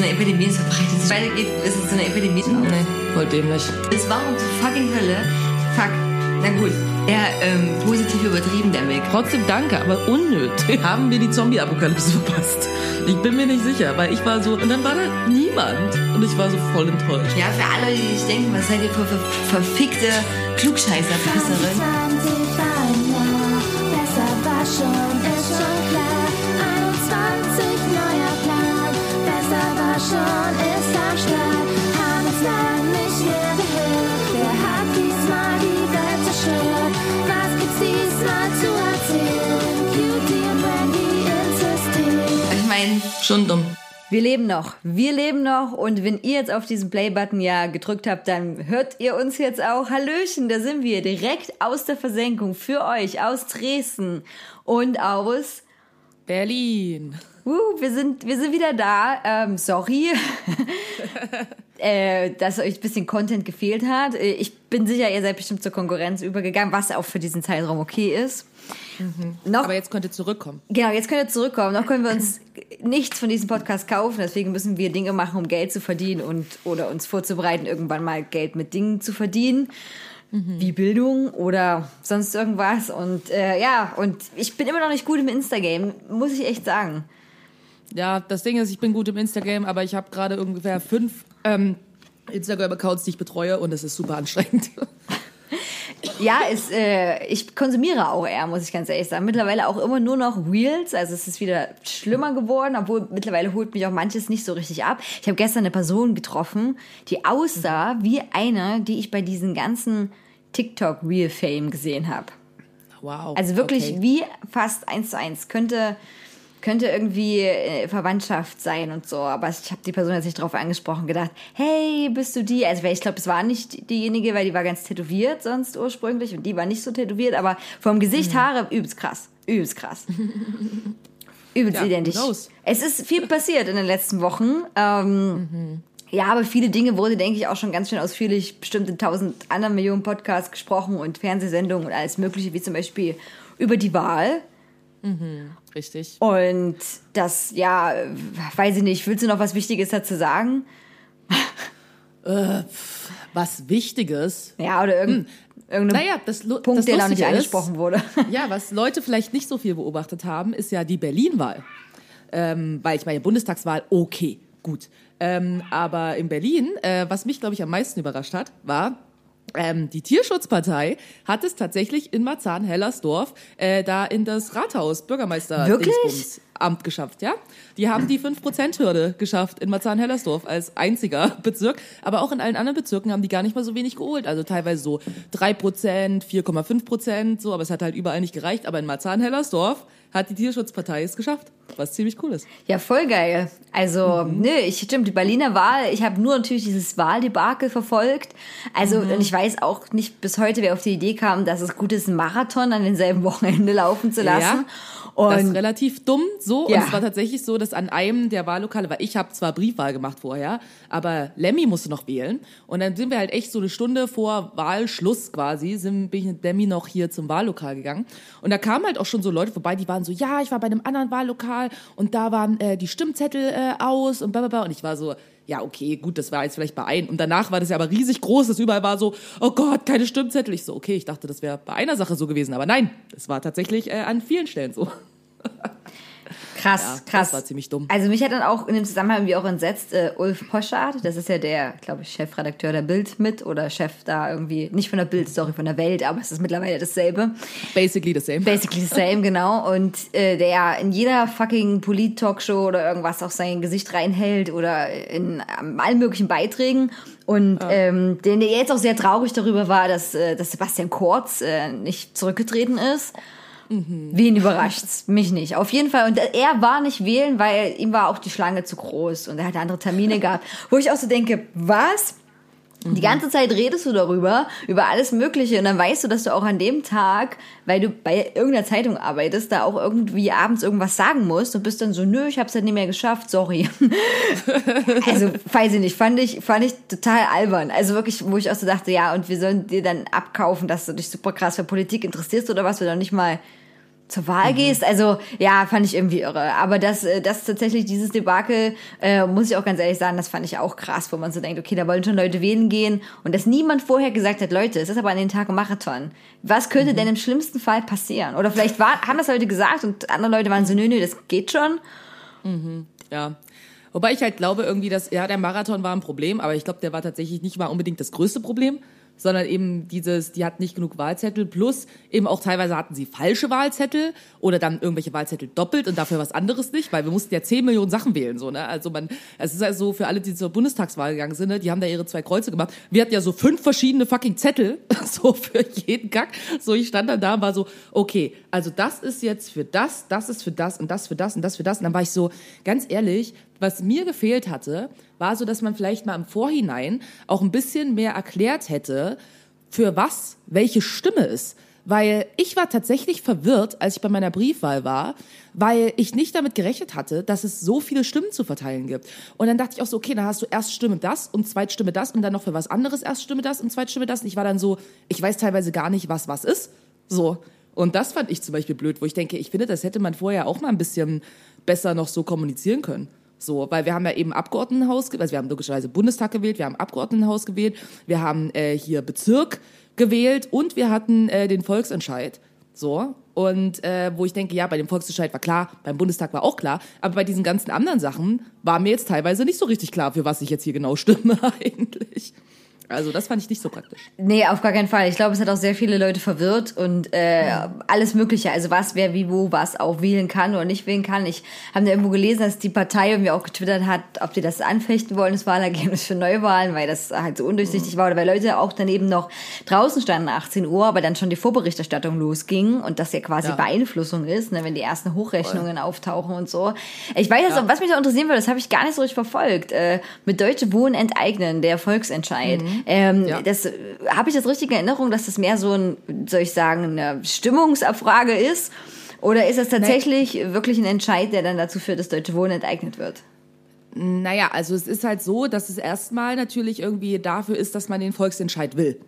zu einer Epidemie, es verbreitet sich weitergeht, ist es zu einer Epidemie. Nee, voll dämlich. Es war um zur fucking Hölle. Fuck. Na gut, eher ähm, positiv übertrieben, der Weg. Trotzdem danke, aber unnötig. Haben wir die Zombie-Apokalypse verpasst? Ich bin mir nicht sicher, weil ich war so, und dann war da niemand. Und ich war so voll enttäuscht. Ja, für alle, die sich denken, was seid ihr für, für verfickte Klugscheißer-Pisserin? 20 war ein Jahr, besser war schon, schon, ist am Start. Haben uns lang nicht mehr gehört. Wer hat diesmal die Welt zerstört? Was gibt's diesmal zu erzählen? Cutie und Brandy insistieren. Ich meine, Schon dumm. Wir leben noch. Wir leben noch. Und wenn ihr jetzt auf diesen Play-Button ja gedrückt habt, dann hört ihr uns jetzt auch. Hallöchen, da sind wir direkt aus der Versenkung für euch aus Dresden und aus. Berlin. Uh, wir sind, wir sind wieder da. Ähm, sorry, äh, dass euch ein bisschen Content gefehlt hat. Äh, Ich bin sicher, ihr seid bestimmt zur Konkurrenz übergegangen, was auch für diesen Zeitraum okay ist. Noch, Aber jetzt könnt ihr zurückkommen. Genau, jetzt könnt ihr zurückkommen. Noch können wir uns nichts von diesem Podcast kaufen. Deswegen müssen wir Dinge machen, um Geld zu verdienen und oder uns vorzubereiten, irgendwann mal Geld mit Dingen zu verdienen. Wie Bildung oder sonst irgendwas. Und äh, ja, und ich bin immer noch nicht gut im Instagame, muss ich echt sagen. Ja, das Ding ist, ich bin gut im Instagram, aber ich habe gerade ungefähr fünf ähm, Instagram-Accounts, die ich betreue und es ist super anstrengend. Ja, es, äh, ich konsumiere auch eher, muss ich ganz ehrlich sagen. Mittlerweile auch immer nur noch Reels. Also es ist wieder schlimmer geworden, obwohl mittlerweile holt mich auch manches nicht so richtig ab. Ich habe gestern eine Person getroffen, die aussah wie eine, die ich bei diesen ganzen TikTok-Reel-Fame gesehen habe. Wow. Also wirklich okay. wie fast eins zu eins. Könnte, könnte irgendwie äh, Verwandtschaft sein und so. Aber ich habe die Person jetzt nicht drauf angesprochen, gedacht, hey, bist du die? Also ich glaube, es war nicht diejenige, weil die war ganz tätowiert sonst ursprünglich und die war nicht so tätowiert, aber vom Mhm. Gesicht, Haare, übelst krass. Übelst krass. übelst Ja, identisch. knows? Es ist viel passiert in den letzten Wochen. Ähm, Ja, aber viele Dinge wurde, denke ich, auch schon ganz schön ausführlich bestimmt in tausend anderen Millionen Podcasts gesprochen und Fernsehsendungen und alles Mögliche, wie zum Beispiel über die Wahl. Richtig. Und das, ja, äh, weiß ich nicht, willst du noch was Wichtiges dazu sagen? Was Wichtiges. Ja, oder irgend, irgendein Naja, das, Punkt, das der noch nicht angesprochen wurde. Ja, was Leute vielleicht nicht so viel beobachtet haben, ist ja die Berlin-Wahl. Ähm, weil ich meine, Bundestagswahl, okay, gut. Ähm, aber in Berlin, äh, was mich, glaube ich, am meisten überrascht hat, war, ähm, die Tierschutzpartei hat es tatsächlich in Marzahn-Hellersdorf äh, da in das Rathaus Bürgermeister Wirklich? Dingsbums Amt geschafft, ja. Die haben die 5%-Hürde geschafft in Marzahn-Hellersdorf als einziger Bezirk. Aber auch in allen anderen Bezirken haben die gar nicht mal so wenig geholt. Also teilweise so 3%, 4,5%, so. Aber es hat halt überall nicht gereicht. Aber in Marzahn-Hellersdorf hat die Tierschutzpartei es geschafft. Was ziemlich cool ist. Ja, voll geil. Also, Mhm. nö, ich stimmt, die Berliner Wahl, ich habe nur natürlich dieses Wahldebakel verfolgt. Also, Mhm. und ich weiß auch nicht bis heute, wer auf die Idee kam, dass es gut ist, einen Marathon an denselben Wochenende laufen zu lassen. Das ist Und relativ dumm so. Ja. Und es war tatsächlich so, dass an einem der Wahllokale, weil ich habe zwar Briefwahl gemacht vorher, aber Lemmy musste noch wählen. Und dann sind wir halt echt so eine Stunde vor Wahlschluss quasi, sind, bin ich mit Lemmy noch hier zum Wahllokal gegangen. Und da kamen halt auch schon so Leute vorbei, die waren so, ja, ich war bei einem anderen Wahllokal und da waren äh, die Stimmzettel äh, aus und bla bla bla. Und ich war so, ja, okay, gut, das war jetzt vielleicht bei einem. Und danach war das ja aber riesig groß, dass überall war so, oh Gott, keine Stimmzettel. Ich so, okay, ich dachte, das wäre bei einer Sache so gewesen. Aber nein, es war tatsächlich äh, an vielen Stellen so. krass, Ja, das krass. war ziemlich dumm. Also mich hat dann auch in dem Zusammenhang wie auch entsetzt äh, Ulf Poschardt, das ist ja der, glaube ich, Chefredakteur der Bild mit oder Chef da irgendwie, nicht von der Bild, sorry, von der Welt, aber es ist mittlerweile dasselbe. Basically the same. Basically the same, genau. Und äh, der ja in jeder fucking Polit-Talkshow oder irgendwas auch sein Gesicht reinhält oder in ähm, allen möglichen Beiträgen. Und ähm, den der jetzt auch sehr traurig darüber war, dass, äh, dass Sebastian Kurz äh, nicht zurückgetreten ist. Wen überrascht's? Mich nicht. Auf jeden Fall. Und er war nicht wählen, weil ihm war auch die Schlange zu groß und er hatte andere Termine gehabt. Wo ich auch so denke, was? Die ganze Zeit redest du darüber, über alles Mögliche und dann weißt du, dass du auch an dem Tag, weil du bei irgendeiner Zeitung arbeitest, da auch irgendwie abends irgendwas sagen musst und bist dann so, nö, ich hab's halt nicht mehr geschafft, sorry. also, weiß ich nicht, fand ich, fand ich total albern. Also wirklich, wo ich auch so dachte, ja, und wir sollen dir dann abkaufen, dass du dich super krass für Politik interessierst oder was, wir doch nicht mal zur Wahl gehst. Also ja, fand ich irgendwie irre. Aber das, äh, das tatsächlich, dieses Debakel, äh, muss ich auch ganz ehrlich sagen, das fand ich auch krass, wo man so denkt, okay, da wollen schon Leute wählen gehen und dass niemand vorher gesagt hat, Leute, es ist aber an den Tag ein Marathon. Was könnte denn im schlimmsten Fall passieren? Oder vielleicht war, haben das Leute gesagt und andere Leute waren so, nö, nö, das geht schon. Ja. Wobei ich halt glaube irgendwie, dass, ja, der Marathon war ein Problem, aber ich glaube, der war tatsächlich nicht mal unbedingt das größte Problem, sondern eben dieses, die hatten nicht genug Wahlzettel, plus eben auch teilweise hatten sie falsche Wahlzettel oder dann irgendwelche Wahlzettel doppelt und dafür was anderes nicht, weil wir mussten ja 10 Millionen Sachen wählen, so, ne? Also man, es ist also so für alle, die zur Bundestagswahl gegangen sind, ne? die haben da ihre zwei Kreuze gemacht. Wir hatten ja so fünf verschiedene fucking Zettel, so für jeden Kack. So, ich stand dann da und war so, okay, also das ist jetzt für das, das ist für das und das für das und das für das. Und dann war ich so, ganz ehrlich, was mir gefehlt hatte, war so, dass man vielleicht mal im Vorhinein auch ein bisschen mehr erklärt hätte, für was welche Stimme ist. Weil ich war tatsächlich verwirrt, als ich bei meiner Briefwahl war, weil ich nicht damit gerechnet hatte, dass es so viele Stimmen zu verteilen gibt. Und dann dachte ich auch so, okay, dann hast du Erststimme das und Zweitstimme das und dann noch für was anderes Erststimme das und Zweitstimme das. Und ich war dann so, ich weiß teilweise gar nicht, was was ist. So. Und das fand ich zum Beispiel blöd, wo ich denke, ich finde, das hätte man vorher auch mal ein bisschen besser noch so kommunizieren können. So, weil wir haben ja eben Abgeordnetenhaus, ge- also wir haben logischerweise Bundestag gewählt, wir haben Abgeordnetenhaus gewählt, wir haben äh, hier Bezirk gewählt und wir hatten äh, den Volksentscheid. So, und äh, wo ich denke, ja, bei dem Volksentscheid war klar, beim Bundestag war auch klar, aber bei diesen ganzen anderen Sachen war mir jetzt teilweise nicht so richtig klar, für was ich jetzt hier genau stimme eigentlich. Also das fand ich nicht so praktisch. Nee, auf gar keinen Fall. Ich glaube, es hat auch sehr viele Leute verwirrt und äh, alles Mögliche. Also was, wer, wie, wo, was auch wählen kann oder nicht wählen kann. Ich habe da irgendwo gelesen, dass die Partei irgendwie auch getwittert hat, ob die das anfechten wollen, das Wahlergebnis für Neuwahlen, weil das halt so undurchsichtig war oder weil Leute auch daneben noch draußen standen 18 Uhr, aber dann schon die Vorberichterstattung losging und das ja quasi Ja. Beeinflussung ist, ne, wenn die ersten Hochrechnungen auftauchen und so. Ich weiß jetzt, auch, was mich da interessieren würde, das habe ich gar nicht so richtig verfolgt. Äh, mit Deutsche Wohnen enteignen, der Volksentscheid. Ähm, Ja. Das äh, habe ich jetzt richtig in Erinnerung, dass das mehr so ein, soll ich sagen, eine Stimmungsabfrage ist? Oder ist das tatsächlich wirklich ein Entscheid, der dann dazu führt, dass Deutsche Wohnen enteignet wird? Naja, also es ist halt so, dass es erstmal natürlich irgendwie dafür ist, dass man den Volksentscheid will.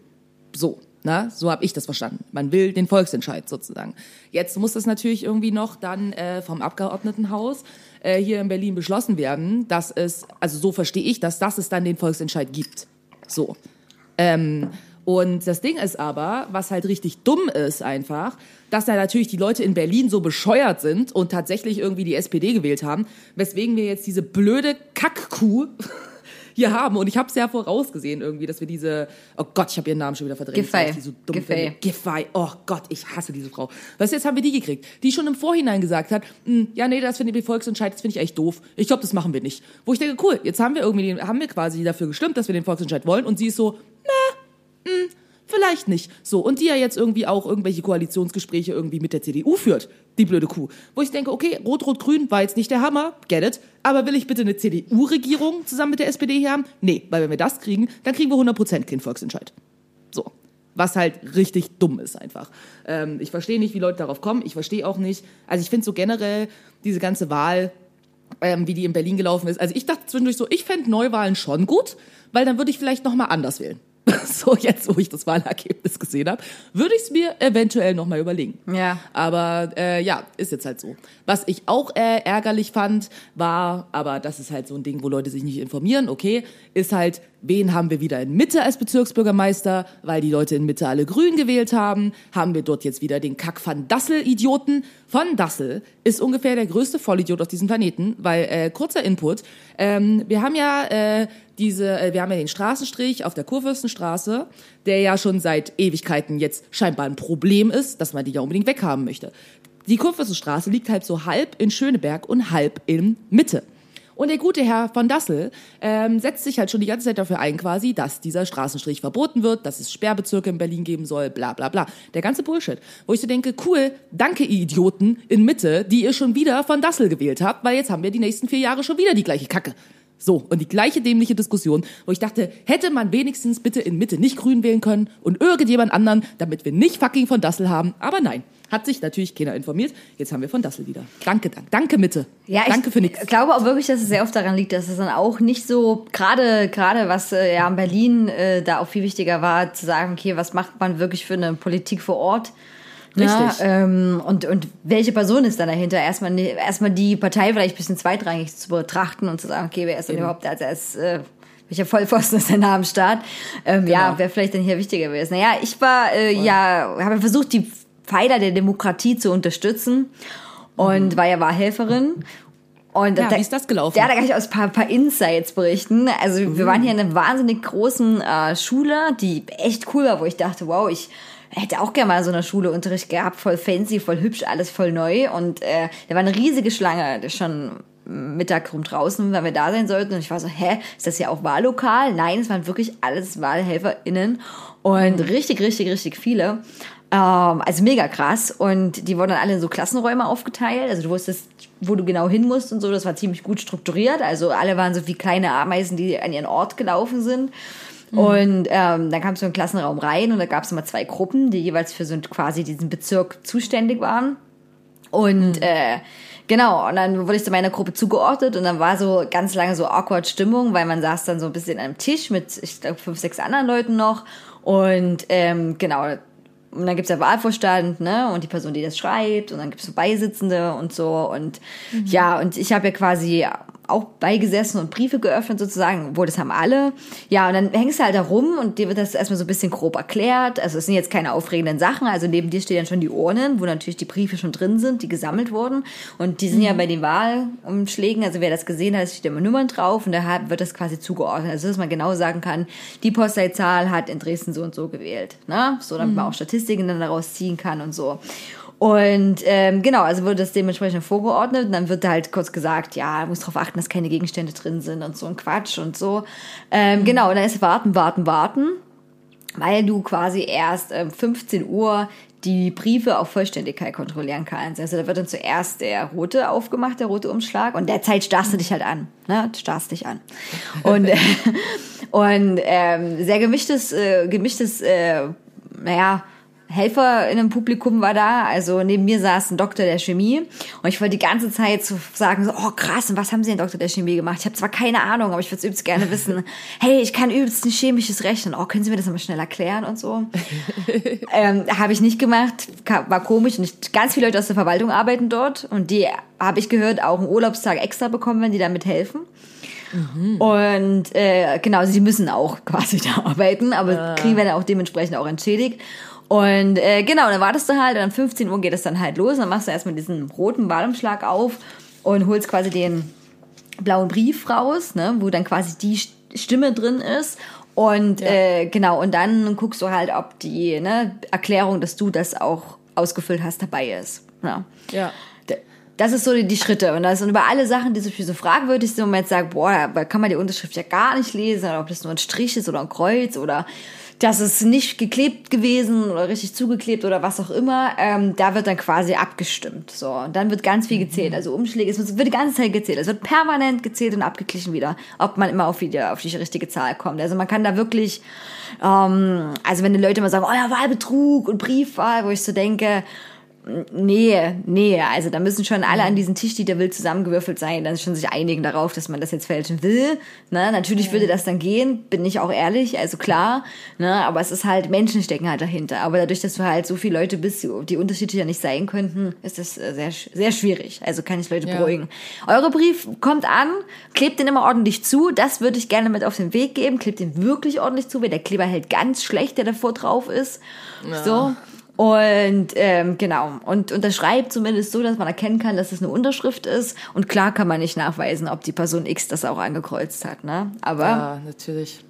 So, ne? So habe ich das verstanden. Man will den Volksentscheid sozusagen. Jetzt muss das natürlich irgendwie noch dann äh, vom Abgeordnetenhaus äh, hier in Berlin beschlossen werden, dass es, also so verstehe ich das, dass es dann den Volksentscheid gibt. So. Ähm, und das Ding ist aber, was halt richtig dumm ist einfach, dass da natürlich die Leute in Berlin so bescheuert sind und tatsächlich irgendwie die SPD gewählt haben, weswegen wir jetzt diese blöde Kackkuh hier haben. Und ich habe es ja vorausgesehen irgendwie, dass wir diese, oh Gott, ich habe ihren Namen schon wieder verdrängt. Giffey. so Giffey. Giffey. Oh Gott, ich hasse diese Frau. Weißt du, jetzt haben wir die gekriegt, die schon im Vorhinein gesagt hat, "Hm, ja, nee, das finde ich Volksentscheid, das finde ich echt doof. Ich glaube, das machen wir nicht. Wo ich denke, cool, jetzt haben wir irgendwie, haben wir quasi dafür gestimmt, dass wir den Volksentscheid wollen. Und sie ist so, Vielleicht nicht. So, und die ja jetzt irgendwie auch irgendwelche Koalitionsgespräche irgendwie mit der CDU führt, die blöde Kuh. Wo ich denke, okay, Rot-Rot-Grün war jetzt nicht der Hammer, get it, aber will ich bitte eine CDU-Regierung zusammen mit der SPD hier haben? Nee, weil wenn wir das kriegen, dann kriegen wir 100% keinen Volksentscheid. So. Was halt richtig dumm ist einfach. Ähm, ich verstehe nicht, wie Leute darauf kommen. Ich verstehe auch nicht. Also ich finde so generell diese ganze Wahl, ähm, wie die in Berlin gelaufen ist. Also ich dachte zwischendurch so, ich fände Neuwahlen schon gut, weil dann würde ich vielleicht noch mal anders wählen. So jetzt, wo ich das Wahlergebnis gesehen habe, würde ich es mir eventuell noch mal überlegen. Ja. Aber äh, ja, ist jetzt halt so. Was ich auch äh, ärgerlich fand, war, aber das ist halt so ein Ding, wo Leute sich nicht informieren, okay, ist halt, wen haben wir wieder in Mitte als Bezirksbürgermeister, weil die Leute in Mitte alle grün gewählt haben, haben wir dort jetzt wieder den Kack van Dassel-Idioten. Van Dassel ist ungefähr der größte Vollidiot auf diesem Planeten, weil, äh, kurzer Input, ähm, wir haben ja äh, diese, äh, wir haben ja den Straßenstrich auf der Kurfürstenstraße, der ja schon seit Ewigkeiten jetzt scheinbar ein Problem ist, dass man die ja unbedingt weghaben möchte. Die Kurfürstenstraße liegt halt so halb in Schöneberg und halb in Mitte. Und der gute Herr von Dassel ähm, setzt sich halt schon die ganze Zeit dafür ein, quasi, dass dieser Straßenstrich verboten wird, dass es Sperrbezirke in Berlin geben soll, bla bla bla. Der ganze Bullshit. Wo ich so denke, cool, danke ihr Idioten in Mitte, die ihr schon wieder von Dassel gewählt habt, weil jetzt haben wir die nächsten vier Jahre schon wieder die gleiche Kacke. So, und die gleiche dämliche Diskussion, wo ich dachte, hätte man wenigstens bitte in Mitte nicht grün wählen können und irgendjemand anderen, damit wir nicht fucking von Dassel haben. Aber nein, hat sich natürlich keiner informiert. Jetzt haben wir von Dassel wieder. Danke, danke, danke Mitte. Ja, danke ich für nichts. glaube auch wirklich, dass es sehr oft daran liegt, dass es dann auch nicht so, gerade gerade was äh, ja in Berlin äh, da auch viel wichtiger war, zu sagen, okay, was macht man wirklich für eine Politik vor Ort? Ja, Richtig. ähm, und, und welche Person ist dann dahinter? Erstmal, ne- erstmal die Partei vielleicht ein bisschen zweitrangig zu betrachten und zu sagen, okay, wer ist denn Eben. überhaupt als, als äh, welcher Vollpfosten ist denn da am Start? Ähm, Ja, Genau. wer vielleicht dann hier wichtiger gewesen? Naja, ich war, äh, ja, habe versucht, die Pfeiler der Demokratie zu unterstützen und war ja Wahlhelferin. Und Mhm. Ja, wie ist das gelaufen? Ja, da kann ich aus ein paar, paar Insights berichten. Also wir waren hier in einer wahnsinnig großen äh, Schule, die echt cool war, wo ich dachte, wow, ich hätte auch gerne mal so eine Schule Unterricht gehabt, voll fancy, voll hübsch, alles voll neu. Und äh, da war eine riesige Schlange, schon Mittag rum draußen, weil wir da sein sollten. Und ich war so, hä, ist das ja auch Wahllokal? Nein, es waren wirklich alles WahlhelferInnen und richtig, richtig, richtig viele. Ähm, also mega krass. Und die wurden dann alle in so Klassenräume aufgeteilt. Also du wusstest, wo du genau hin musst und so. Das war ziemlich gut strukturiert. Also alle waren so wie kleine Ameisen, die an ihren Ort gelaufen sind. Und ähm, dann kamst du in den Klassenraum rein und da gab es immer zwei Gruppen, die jeweils für so quasi diesen Bezirk zuständig waren. Und äh, genau, und dann wurde ich zu meiner Gruppe zugeordnet und dann war so ganz lange so awkward Stimmung, weil man saß dann so ein bisschen an einem Tisch mit, ich glaube, fünf, sechs anderen Leuten noch. Und ähm, genau, und dann gibt's ja Wahlvorstand, ne? Und die Person, die das schreibt, und dann gibt's so Beisitzende und so. Und ja, und ich habe ja quasi auch beigesessen und Briefe geöffnet sozusagen, obwohl das haben alle. Ja, und dann hängst du halt da rum und dir wird das erstmal so ein bisschen grob erklärt. Also es sind jetzt keine aufregenden Sachen. Also neben dir stehen dann schon die Urnen, wo natürlich die Briefe schon drin sind, die gesammelt wurden. Und die sind ja bei den Wahlumschlägen, also wer das gesehen hat, steht immer Nummern drauf und da wird das quasi zugeordnet. Also dass man genau sagen kann, die Postleitzahl hat in Dresden so und so gewählt. Ne? So, damit man auch Statistiken dann daraus ziehen kann und so. Und ähm, genau, also wurde das dementsprechend vorgeordnet und dann wird da halt kurz gesagt, ja, muss darauf achten, dass keine Gegenstände drin sind und so ein Quatsch und so. Ähm, Genau, und dann ist warten, warten, warten, weil du quasi erst ähm, 15 Uhr die Briefe auf Vollständigkeit kontrollieren kannst. Also da wird dann zuerst der rote aufgemacht, der rote Umschlag und derzeit starrst du dich halt an. Ne? Du starrst dich an. Und, äh, und ähm, sehr gemischtes, äh, gemischtes, äh, naja, Helfer in einem Publikum war da, also neben mir saß ein Doktor der Chemie und ich wollte die ganze Zeit so sagen, so, oh krass, und was haben Sie denn Doktor der Chemie gemacht? Ich habe zwar keine Ahnung, aber ich würde es übelst gerne wissen. Hey, ich kann übelst ein chemisches Rechnen. Oh, können Sie mir das mal schnell erklären und so? ähm, habe ich nicht gemacht, war komisch und ich, ganz viele Leute aus der Verwaltung arbeiten dort und die, habe ich gehört, auch einen Urlaubstag extra bekommen, wenn die damit helfen. Und äh, genau, die müssen auch quasi da arbeiten, aber kriegen wir dann auch dementsprechend auch entschädigt. Und äh, genau, dann wartest du halt und um 15 Uhr geht es dann halt los. Dann machst du erstmal diesen roten Wahlumschlag auf und holst quasi den blauen Brief raus, ne, wo dann quasi die St- Stimme drin ist. Und äh, genau, und dann guckst du halt, ob die ne, Erklärung, dass du das auch ausgefüllt hast, dabei ist. Ja. Ja. Das ist so die, die Schritte. Und das sind über alle Sachen, die so viel so fragwürdig sind, wo man jetzt sagt, boah, da kann man die Unterschrift ja gar nicht lesen, oder ob das nur ein Strich ist oder ein Kreuz oder das ist nicht geklebt gewesen oder richtig zugeklebt oder was auch immer. Ähm, da wird dann quasi abgestimmt. So, und dann wird ganz viel gezählt. Also Umschläge, es wird die ganze Zeit gezählt. Es wird permanent gezählt und abgeglichen wieder, ob man immer auf, wieder, auf die richtige Zahl kommt. Also man kann da wirklich, ähm, also wenn die Leute immer sagen, oh ja, Wahlbetrug und Briefwahl, wo ich so denke, Nee, nee, also da müssen schon alle an diesen Tisch, die der will, zusammengewürfelt sein, dann schon sich einigen darauf, dass man das jetzt fälschen will. Ne? Natürlich würde das dann gehen, bin ich auch ehrlich, also klar, ne? aber es ist halt, Menschen stecken halt dahinter. Aber dadurch, dass du halt so viele Leute bist, die- unterschiedlich ja nicht sein könnten, ist das äh, sehr, sehr schwierig. Also kann ich Leute Ja. beruhigen. Eure Brief kommt an, klebt den immer ordentlich zu, das würde ich gerne mit auf den Weg geben, klebt den wirklich ordentlich zu, weil der Kleber hält ganz schlecht, der davor drauf ist. So. Und ähm, genau, und unterschreibt zumindest so, dass man erkennen kann, dass es eine Unterschrift ist. Und klar kann man nicht nachweisen, ob die Person X das auch angekreuzt hat, ne? Aber Ja, natürlich.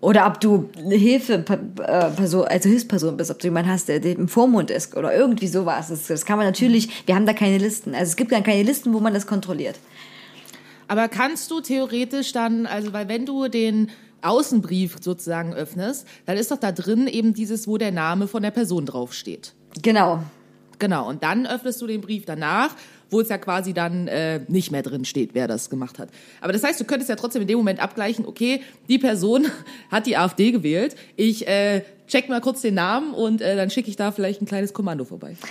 oder ob du eine Hilfe äh, Person, also Hilfsperson bist, ob du jemanden hast, der, der im Vormund ist oder irgendwie sowas. Das, das kann man natürlich. Wir haben da keine Listen. Also es gibt dann keine Listen, wo man das kontrolliert. Aber kannst du theoretisch dann, also weil wenn du den Außenbrief sozusagen öffnest, dann ist doch da drin eben dieses, wo der Name von der Person draufsteht. Genau. Genau, und dann öffnest du den Brief danach, wo es ja quasi dann äh, nicht mehr drin steht, wer das gemacht hat. Aber das heißt, du könntest ja trotzdem in dem Moment abgleichen, okay, die Person hat die AfD gewählt, ich äh, check mal kurz den Namen und äh, dann schicke ich da vielleicht ein kleines Kommando vorbei.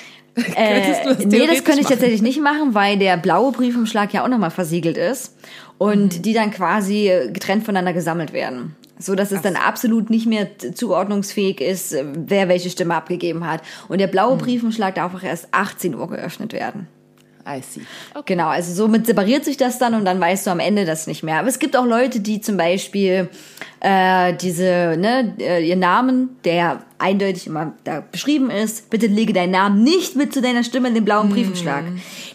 Äh, nee, das könnte ich machen? tatsächlich nicht machen, weil der blaue Briefumschlag ja auch nochmal versiegelt ist und Mhm. die dann quasi getrennt voneinander gesammelt werden. So dass es dann absolut nicht mehr zuordnungsfähig ist, äh, wer welche Stimme abgegeben hat. Und der blaue Briefumschlag darf auch erst 18 Uhr geöffnet werden. I see. Genau, also somit separiert sich das dann und dann weißt du am Ende das nicht mehr. Aber es gibt auch Leute, die zum Beispiel äh, diese, ne, äh, ihr Namen, der eindeutig immer da beschrieben ist, bitte lege deinen Namen nicht mit zu deiner Stimme in den blauen Briefumschlag,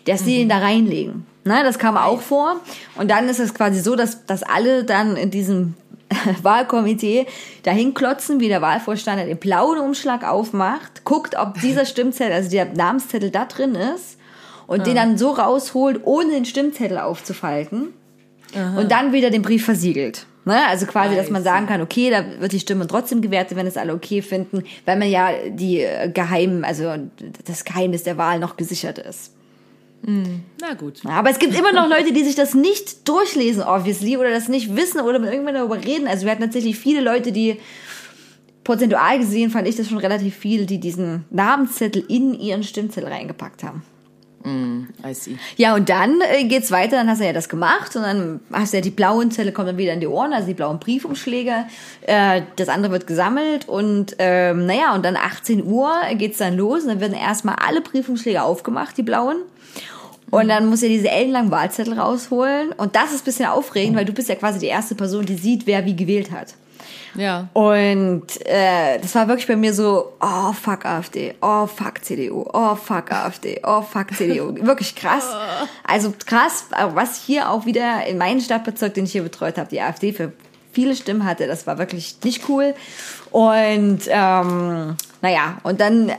dass sie ihn da reinlegen. Ne, das kam auch vor. Und dann ist es quasi so, dass, dass alle dann in diesem Wahlkomitee dahin klotzen, wie der Wahlvorstand den blauen Umschlag aufmacht, guckt, ob dieser Stimmzettel, also der Namenszettel da drin ist und den dann so rausholt, ohne den Stimmzettel aufzufalten und dann wieder den Brief versiegelt. Ne? Also quasi, dass man sagen kann, okay, da wird die Stimme trotzdem gewertet, wenn es alle okay finden, weil man ja die äh, Geheim, also das Geheimnis der Wahl noch gesichert ist. Na gut. Aber es gibt immer noch Leute, die sich das nicht durchlesen, obviously, oder das nicht wissen oder mit irgendjemandem darüber reden. Also wir hatten tatsächlich viele Leute, die prozentual gesehen fand ich das schon relativ viel, die diesen Namenszettel in ihren Stimmzettel reingepackt haben. I see. Ja, und dann äh, geht's weiter, dann hast du ja das gemacht und dann hast du ja die blauen Zettel kommen dann wieder in die Ohren, also die blauen Briefumschläge. Äh, das andere wird gesammelt und ähm, naja, und dann 18 Uhr geht's dann los und dann werden erstmal alle Briefumschläge aufgemacht, die blauen. Und dann muss er diese ellenlangen Wahlzettel rausholen. Und das ist ein bisschen aufregend, weil du bist ja quasi die erste Person, die sieht, wer wie gewählt hat. Ja. Und äh, das war wirklich bei mir so, oh fuck AfD, oh fuck CDU, oh fuck AfD, oh fuck CDU. Wirklich krass. Also krass, was hier auch wieder in meinem Stadtbezirk, den ich hier betreut habe, die AfD für viele Stimmen hatte, das war wirklich nicht cool. Und ähm, naja, und dann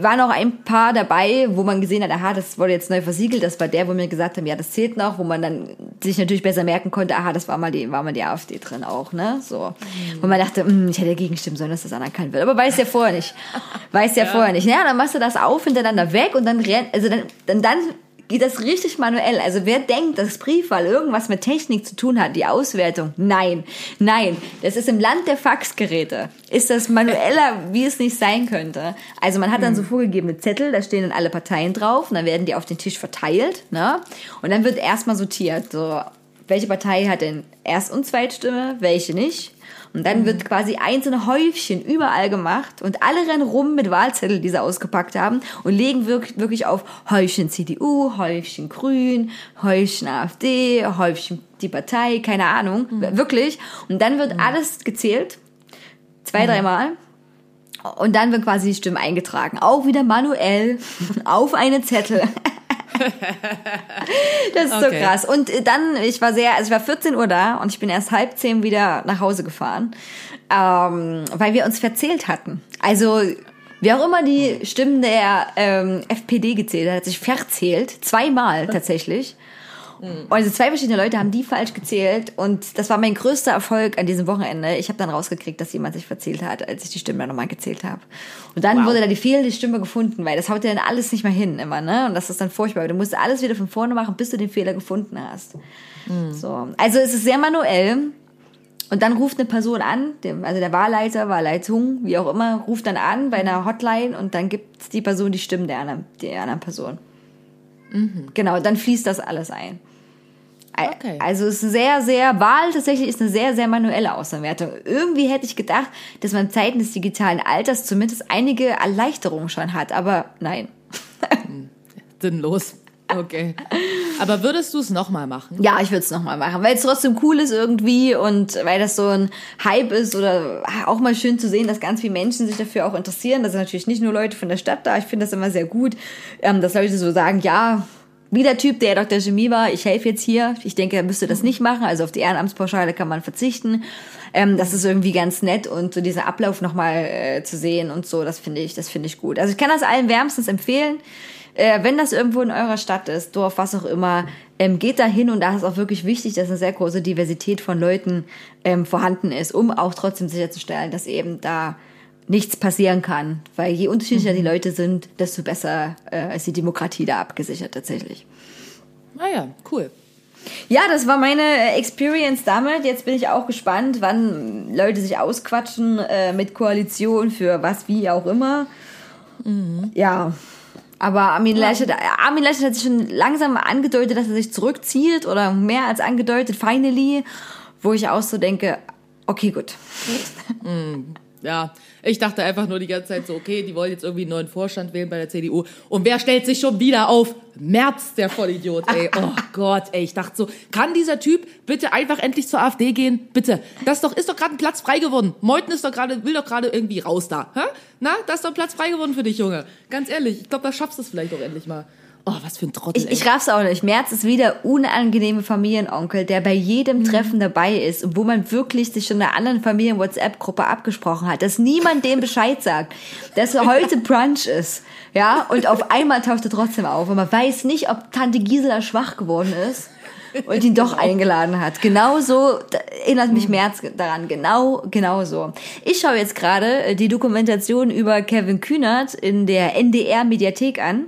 waren auch ein paar dabei, wo man gesehen hat, aha, das wurde jetzt neu versiegelt. Das war der, wo mir gesagt haben, ja, das zählt noch, wo man dann sich natürlich besser merken konnte, aha, das war mal die, war mal die AfD drin auch, ne? So. Wo man dachte, hm, ich hätte dagegen stimmen sollen, dass das anerkannt wird. Aber weiß ja vorher nicht. Weiß ja, vorher nicht. Ja, dann machst du das auf hintereinander weg und dann also dann, dann, dann geht das richtig manuell. Also wer denkt, dass Briefwahl irgendwas mit Technik zu tun hat, die Auswertung, nein, nein, das ist im Land der Faxgeräte. Ist das manueller, wie es nicht sein könnte. Also man hat dann so vorgegebene Zettel, da stehen dann alle Parteien drauf und dann werden die auf den Tisch verteilt, ne? Und dann wird erstmal sortiert, so welche Partei hat denn Erst- und Zweitstimme, welche nicht. Und dann wird quasi einzelne Häufchen überall gemacht und alle rennen rum mit Wahlzettel, die sie ausgepackt haben und legen wirklich, wirklich auf Häufchen CDU, Häufchen Grün, Häufchen AfD, Häufchen die Partei, keine Ahnung, wirklich. Und dann wird alles gezählt, zwei, dreimal. Und dann wird quasi die Stimme eingetragen. Auch wieder manuell auf einen Zettel. das ist so Okay. krass. Und dann, ich war sehr, also ich war 14 Uhr da und ich bin erst halb zehn wieder nach Hause gefahren, ähm, weil wir uns verzählt hatten. Also, wer auch immer die Stimmen der ähm, FPD gezählt hat, hat sich verzählt. Zweimal tatsächlich. Also zwei verschiedene Leute haben die falsch gezählt und das war mein größter Erfolg an diesem Wochenende. Ich habe dann rausgekriegt, dass jemand sich verzählt hat, als ich die Stimme nochmal gezählt habe. Und dann Wow. wurde da die fehlende Stimme gefunden, weil das haut ja dann alles nicht mehr hin immer, ne? Und das ist dann furchtbar. Du musst alles wieder von vorne machen, bis du den Fehler gefunden hast. So. Also es ist sehr manuell. Und dann ruft eine Person an, also der Wahlleiter, Wahlleitung, wie auch immer, ruft dann an bei einer Hotline und dann gibt die Person die Stimmen der anderen, der anderen Person. Genau, dann fließt das alles ein. Okay. Also es ist sehr, sehr, Wahl tatsächlich ist eine sehr, sehr manuelle Außenwertung. Irgendwie hätte ich gedacht, dass man Zeiten des digitalen Alters zumindest einige Erleichterungen schon hat, aber nein. Sinnlos. Okay. Aber würdest du es nochmal machen? Ja, ich würde es nochmal machen, weil es trotzdem cool ist irgendwie und weil das so ein Hype ist oder auch mal schön zu sehen, dass ganz viele Menschen sich dafür auch interessieren. Das sind natürlich nicht nur Leute von der Stadt da. Ich finde das immer sehr gut, ähm, dass Leute so sagen, ja, wie der Typ, der Dr. Chemie war, ich helfe jetzt hier. Ich denke, er müsste das nicht machen. Also auf die Ehrenamtspauschale kann man verzichten. Ähm, das ist irgendwie ganz nett und so diesen Ablauf nochmal äh, zu sehen und so, das finde ich, das finde ich gut. Also ich kann das allen wärmstens empfehlen. Äh, wenn das irgendwo in eurer Stadt ist, Dorf, was auch immer, ähm, geht da hin und da ist auch wirklich wichtig, dass eine sehr große Diversität von Leuten ähm, vorhanden ist, um auch trotzdem sicherzustellen, dass eben da nichts passieren kann. Weil je unterschiedlicher die Leute sind, desto besser äh, ist die Demokratie da abgesichert tatsächlich. Ah ja, cool. Ja, das war meine äh, Experience damit. Jetzt bin ich auch gespannt, wann Leute sich ausquatschen äh, mit Koalition für was, wie auch immer. Ja. Aber Armin Laschet, Armin Laschet hat sich schon langsam angedeutet, dass er sich zurückzieht oder mehr als angedeutet, finally, wo ich auch so denke, okay, gut. Ja, ich dachte einfach nur die ganze Zeit so, okay, die wollen jetzt irgendwie einen neuen Vorstand wählen bei der CDU. Und wer stellt sich schon wieder auf? Merz, der Vollidiot, ey. Oh Gott, ey. Ich dachte so, kann dieser Typ bitte einfach endlich zur AfD gehen? Bitte. Das ist doch, ist doch gerade ein Platz frei geworden. Meuthen ist doch gerade, will doch gerade irgendwie raus da. Hä? Na, da ist doch ein Platz frei geworden für dich, Junge. Ganz ehrlich, ich glaube, da schaffst du es vielleicht auch endlich mal. Oh, was für ein Trottel, Ich, ich raff's auch nicht. Merz ist wieder unangenehme Familienonkel, der bei jedem Treffen dabei ist und wo man wirklich sich schon in einer anderen Familien-WhatsApp-Gruppe abgesprochen hat, dass niemand dem Bescheid sagt, dass heute Brunch ist. Ja, und auf einmal taucht er trotzdem auf und man weiß nicht, ob Tante Gisela schwach geworden ist und ihn doch eingeladen hat. Genau so erinnert mich Merz daran. Genau, genau so. Ich schaue jetzt gerade äh, die Dokumentation über Kevin Kühnert in der NDR-Mediathek an.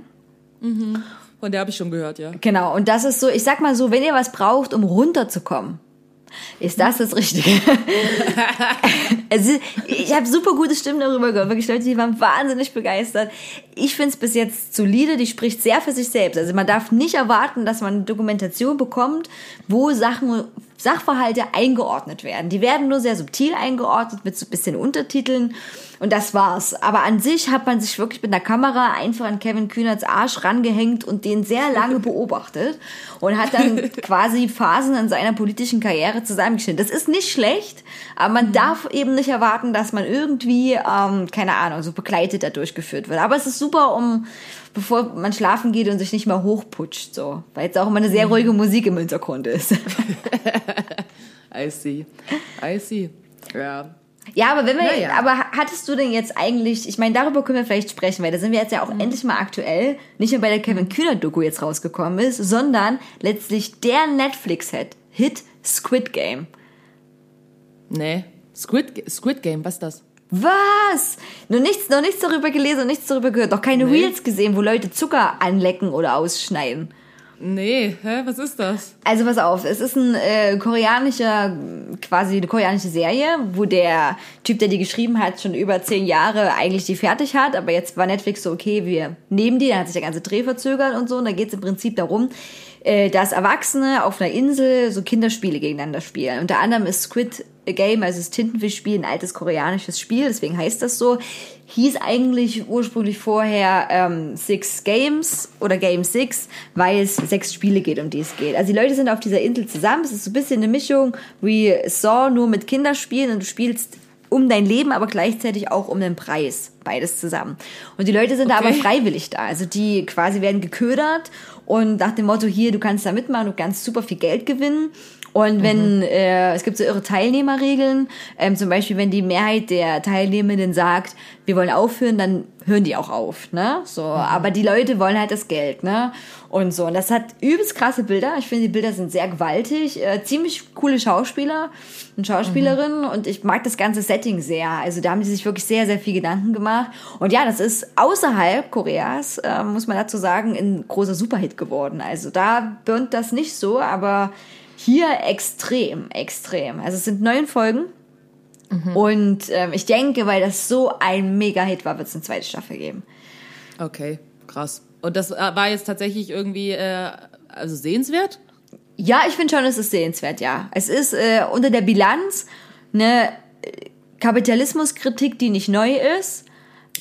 Von der habe ich schon gehört, ja. Genau, und das ist so, ich sag mal so, wenn ihr was braucht, um runterzukommen, ist das das Richtige. ist, ich habe super gute Stimmen darüber gehört, wirklich Leute, die waren wahnsinnig begeistert. Ich finde es bis jetzt solide, die spricht sehr für sich selbst. Also man darf nicht erwarten, dass man eine Dokumentation bekommt, wo Sachen, Sachverhalte eingeordnet werden. Die werden nur sehr subtil eingeordnet mit so ein bisschen Untertiteln und das war's. Aber an sich hat man sich wirklich mit einer Kamera einfach an Kevin Kühnerts Arsch rangehängt und den sehr lange beobachtet und hat dann quasi Phasen in seiner politischen Karriere zusammengeschnitten. Das ist nicht schlecht, aber man darf eben nicht erwarten, dass man irgendwie, ähm, keine Ahnung, so begleitet da durchgeführt wird. Aber es ist super, um bevor man schlafen geht und sich nicht mehr hochputscht, so. Weil jetzt auch immer eine sehr ruhige Musik im Hintergrund ist. I see. I see. Ja. Ja, aber wenn wir, Naja. aber hattest du denn jetzt eigentlich, ich meine, darüber können wir vielleicht sprechen, weil da sind wir jetzt ja auch endlich mal aktuell, nicht nur bei der Kevin Kühner Doku jetzt rausgekommen ist, sondern letztlich der Netflix-Hit, Hit Squid Game. Nee. Squid, Squid Game, was ist das? Was? Noch nichts, noch nichts darüber gelesen und nichts darüber gehört, noch keine Nee. Reels gesehen, wo Leute Zucker anlecken oder ausschneiden. Nee, hä, was ist das? Also pass auf, es ist ein äh, koreanischer, quasi eine koreanische Serie, wo der Typ, der die geschrieben hat, schon über zehn Jahre eigentlich die fertig hat, aber jetzt war Netflix so, okay, wir nehmen die, dann hat sich der ganze Dreh verzögert und so, und da geht es im Prinzip darum, äh, dass Erwachsene auf einer Insel so Kinderspiele gegeneinander spielen. Unter anderem ist Squid Game, also das Tintenfischspiel, ein altes koreanisches Spiel, deswegen heißt das so. Hieß eigentlich ursprünglich vorher ähm, Six Games oder Game Six, weil es sechs Spiele geht, um die es geht. Also die Leute sind auf dieser Insel zusammen. Es ist so ein bisschen eine Mischung wie Saw, nur mit Kinderspielen und du spielst um dein Leben, aber gleichzeitig auch um den Preis. Beides zusammen. Und die Leute sind da Okay. aber freiwillig da. Also die quasi werden geködert und nach dem Motto, hier, du kannst da mitmachen, du kannst super viel Geld gewinnen. Und wenn, äh, es gibt so irre Teilnehmerregeln, ähm, zum Beispiel, wenn die Mehrheit der Teilnehmenden sagt, wir wollen aufhören, dann hören die auch auf, ne? So, aber die Leute wollen halt das Geld, ne? Und so. Und das hat übelst krasse Bilder. Ich finde, die Bilder sind sehr gewaltig. Äh, ziemlich coole Schauspieler und Schauspielerinnen. Und ich mag das ganze Setting sehr. Also da haben die sich wirklich sehr, sehr viel Gedanken gemacht. Und ja, das ist außerhalb Koreas, äh, muss man dazu sagen, ein großer Superhit geworden. Also da burnt das nicht so, aber hier extrem, extrem. Also es sind neun Folgen. Und ähm, ich denke, weil das so ein Mega-Hit war, wird es eine zweite Staffel geben. Okay, krass. Und das äh, war jetzt tatsächlich irgendwie, äh, also sehenswert? Ja, ich finde schon, es ist sehenswert, ja. Es ist äh, unter der Bilanz eine Kapitalismuskritik, die nicht neu ist,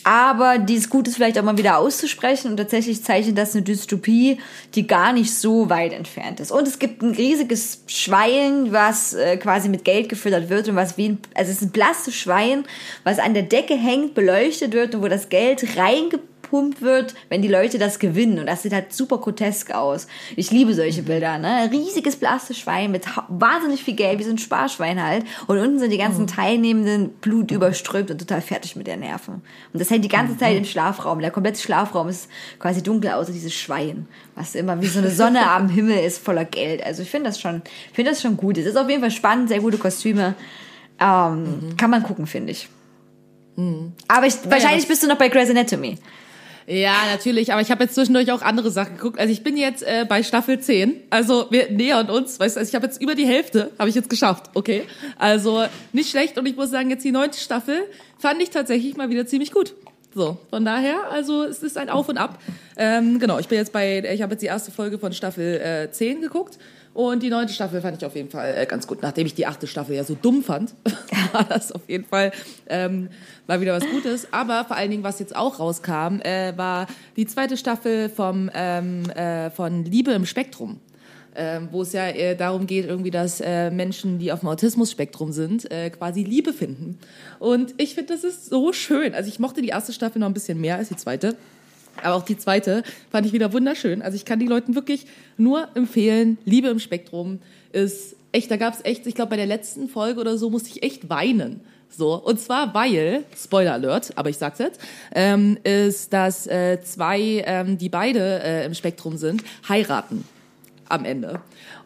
aber die es gut ist, vielleicht auch mal wieder auszusprechen und tatsächlich zeichnet das eine Dystopie, die gar nicht so weit entfernt ist. Und es gibt ein riesiges Schwein, was äh, quasi mit Geld gefüttert wird und was wie ein, also es ist ein blasses Schwein, was an der Decke hängt, beleuchtet wird und wo das Geld reingepumpt wird, wenn die Leute das gewinnen. Und das sieht halt super grotesk aus. Ich liebe solche Bilder, ne? Riesiges blastes Schwein mit wahnsinnig viel Geld, wie so ein Sparschwein halt. Und unten sind die ganzen Teilnehmenden blutüberströmt und total fertig mit der Nerven. Und das hält die ganze Zeit im Schlafraum. Der komplette Schlafraum ist quasi dunkel, außer dieses Schwein, was immer wie so eine Sonne am Himmel ist, voller Geld. Also ich finde das schon, finde das schon gut. Es ist auf jeden Fall spannend, sehr gute Kostüme. Ähm, Kann man gucken, finde ich. Aber ich, wahrscheinlich bist du noch bei Grey's Anatomy. Ja, natürlich, aber ich habe jetzt zwischendurch auch andere Sachen geguckt. Also ich bin jetzt äh, bei Staffel 10, also wir nähern uns, weißt du, also ich habe jetzt über die Hälfte, habe ich jetzt geschafft, okay? Also nicht schlecht und ich muss sagen, jetzt die neunte Staffel fand ich tatsächlich mal wieder ziemlich gut. So, von daher, also es ist ein Auf und Ab. Ähm, genau, ich bin jetzt bei, ich habe jetzt die erste Folge von Staffel äh, 10 geguckt Und die neunte Staffel fand ich auf jeden Fall äh, ganz gut. Nachdem ich die achte Staffel ja so dumm fand, war das auf jeden Fall ähm, mal wieder was Gutes. Aber vor allen Dingen, was jetzt auch rauskam, äh, war die zweite Staffel vom, ähm, äh, von Liebe im Spektrum. Ähm, wo es ja äh, darum geht, irgendwie, dass äh, Menschen, die auf dem Autismus-Spektrum sind, äh, quasi Liebe finden. Und ich finde, das ist so schön. Also ich mochte die erste Staffel noch ein bisschen mehr als die zweite. Aber auch die zweite fand ich wieder wunderschön. Also ich kann die Leuten wirklich nur empfehlen. Liebe im Spektrum ist echt, da gab es echt, ich glaube bei der letzten Folge oder so musste ich echt weinen. So, und zwar weil, Spoiler Alert, aber ich sag's jetzt, ähm, ist, dass äh, zwei, ähm, die beide äh, im Spektrum sind, heiraten am Ende.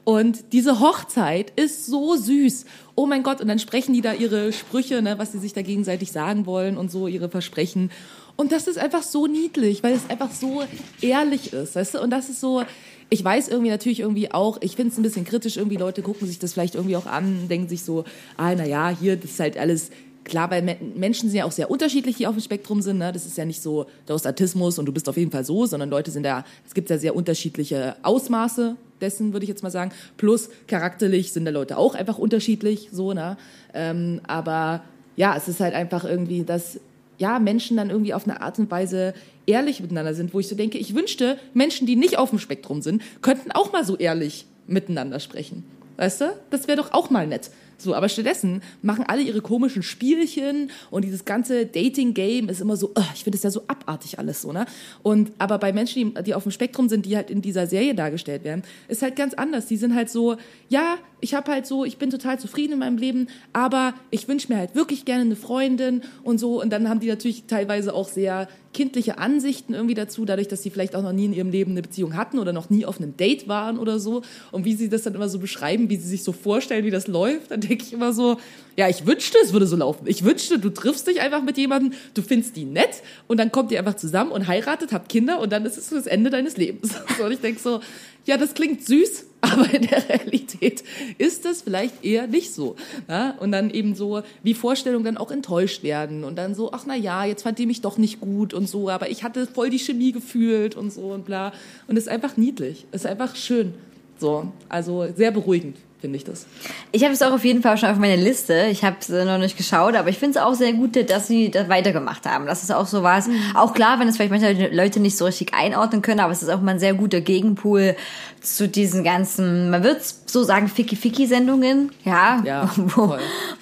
Und diese Hochzeit ist so süß. Oh mein Gott, und dann sprechen die da ihre Sprüche, ne, was sie sich da gegenseitig sagen wollen und so ihre Versprechen. Und das ist einfach so niedlich, weil es einfach so ehrlich ist, weißt du? Und das ist so, ich weiß irgendwie natürlich irgendwie auch, ich finde es ein bisschen kritisch, irgendwie Leute gucken sich das vielleicht irgendwie auch an, denken sich so, ah, na ja, hier, das ist halt alles klar, weil Men- Menschen sind ja auch sehr unterschiedlich, die auf dem Spektrum sind. Ne? Das ist ja nicht so, du hast Autismus und du bist auf jeden Fall so, sondern Leute sind da, es gibt ja sehr unterschiedliche Ausmaße dessen, würde ich jetzt mal sagen. Plus charakterlich sind da Leute auch einfach unterschiedlich, so, ne? Ähm, aber ja, es ist halt einfach irgendwie, dass ja, Menschen dann irgendwie auf eine Art und Weise ehrlich miteinander sind, wo ich so denke, ich wünschte, Menschen, die nicht auf dem Spektrum sind, könnten auch mal so ehrlich miteinander sprechen. Weißt du? Das wäre doch auch mal nett. So, aber stattdessen machen alle ihre komischen Spielchen und dieses ganze Dating-Game ist immer so, ugh, ich finde es ja so abartig alles so, ne? Und aber bei Menschen, die, die auf dem Spektrum sind, die halt in dieser Serie dargestellt werden, ist halt ganz anders. Die sind halt so, ja, ich habe halt so, ich bin total zufrieden in meinem Leben, aber ich wünsche mir halt wirklich gerne eine Freundin und so. Und dann haben die natürlich teilweise auch sehr kindliche Ansichten irgendwie dazu, dadurch, dass sie vielleicht auch noch nie in ihrem Leben eine Beziehung hatten oder noch nie auf einem Date waren oder so. Und wie sie das dann immer so beschreiben, wie sie sich so vorstellen, wie das läuft, dann denke ich immer so, ja, ich wünschte, es würde so laufen. Ich wünschte, du triffst dich einfach mit jemandem, du findest die nett und dann kommt ihr einfach zusammen und heiratet, habt Kinder und dann ist es das Ende deines Lebens. So, und ich denke so, ja, das klingt süß, aber in der Realität ist das vielleicht eher nicht so. Ja? Und dann eben so, wie Vorstellungen dann auch enttäuscht werden und dann so, ach na ja, jetzt fand die mich doch nicht gut und so, aber ich hatte voll die Chemie gefühlt und so und bla. Und es ist einfach niedlich, es ist einfach schön. So, also sehr beruhigend finde ich das. Ich habe es auch auf jeden Fall schon auf meiner Liste. Ich habe es noch nicht geschaut, aber ich finde es auch sehr gut, dass sie das weitergemacht haben. Dass es auch so war. Auch klar, wenn es vielleicht manche Leute nicht so richtig einordnen können, aber es ist auch mal ein sehr guter Gegenpool zu diesen ganzen, man wird so sagen, Ficky-Ficky-Sendungen. Ja, Ja, wo,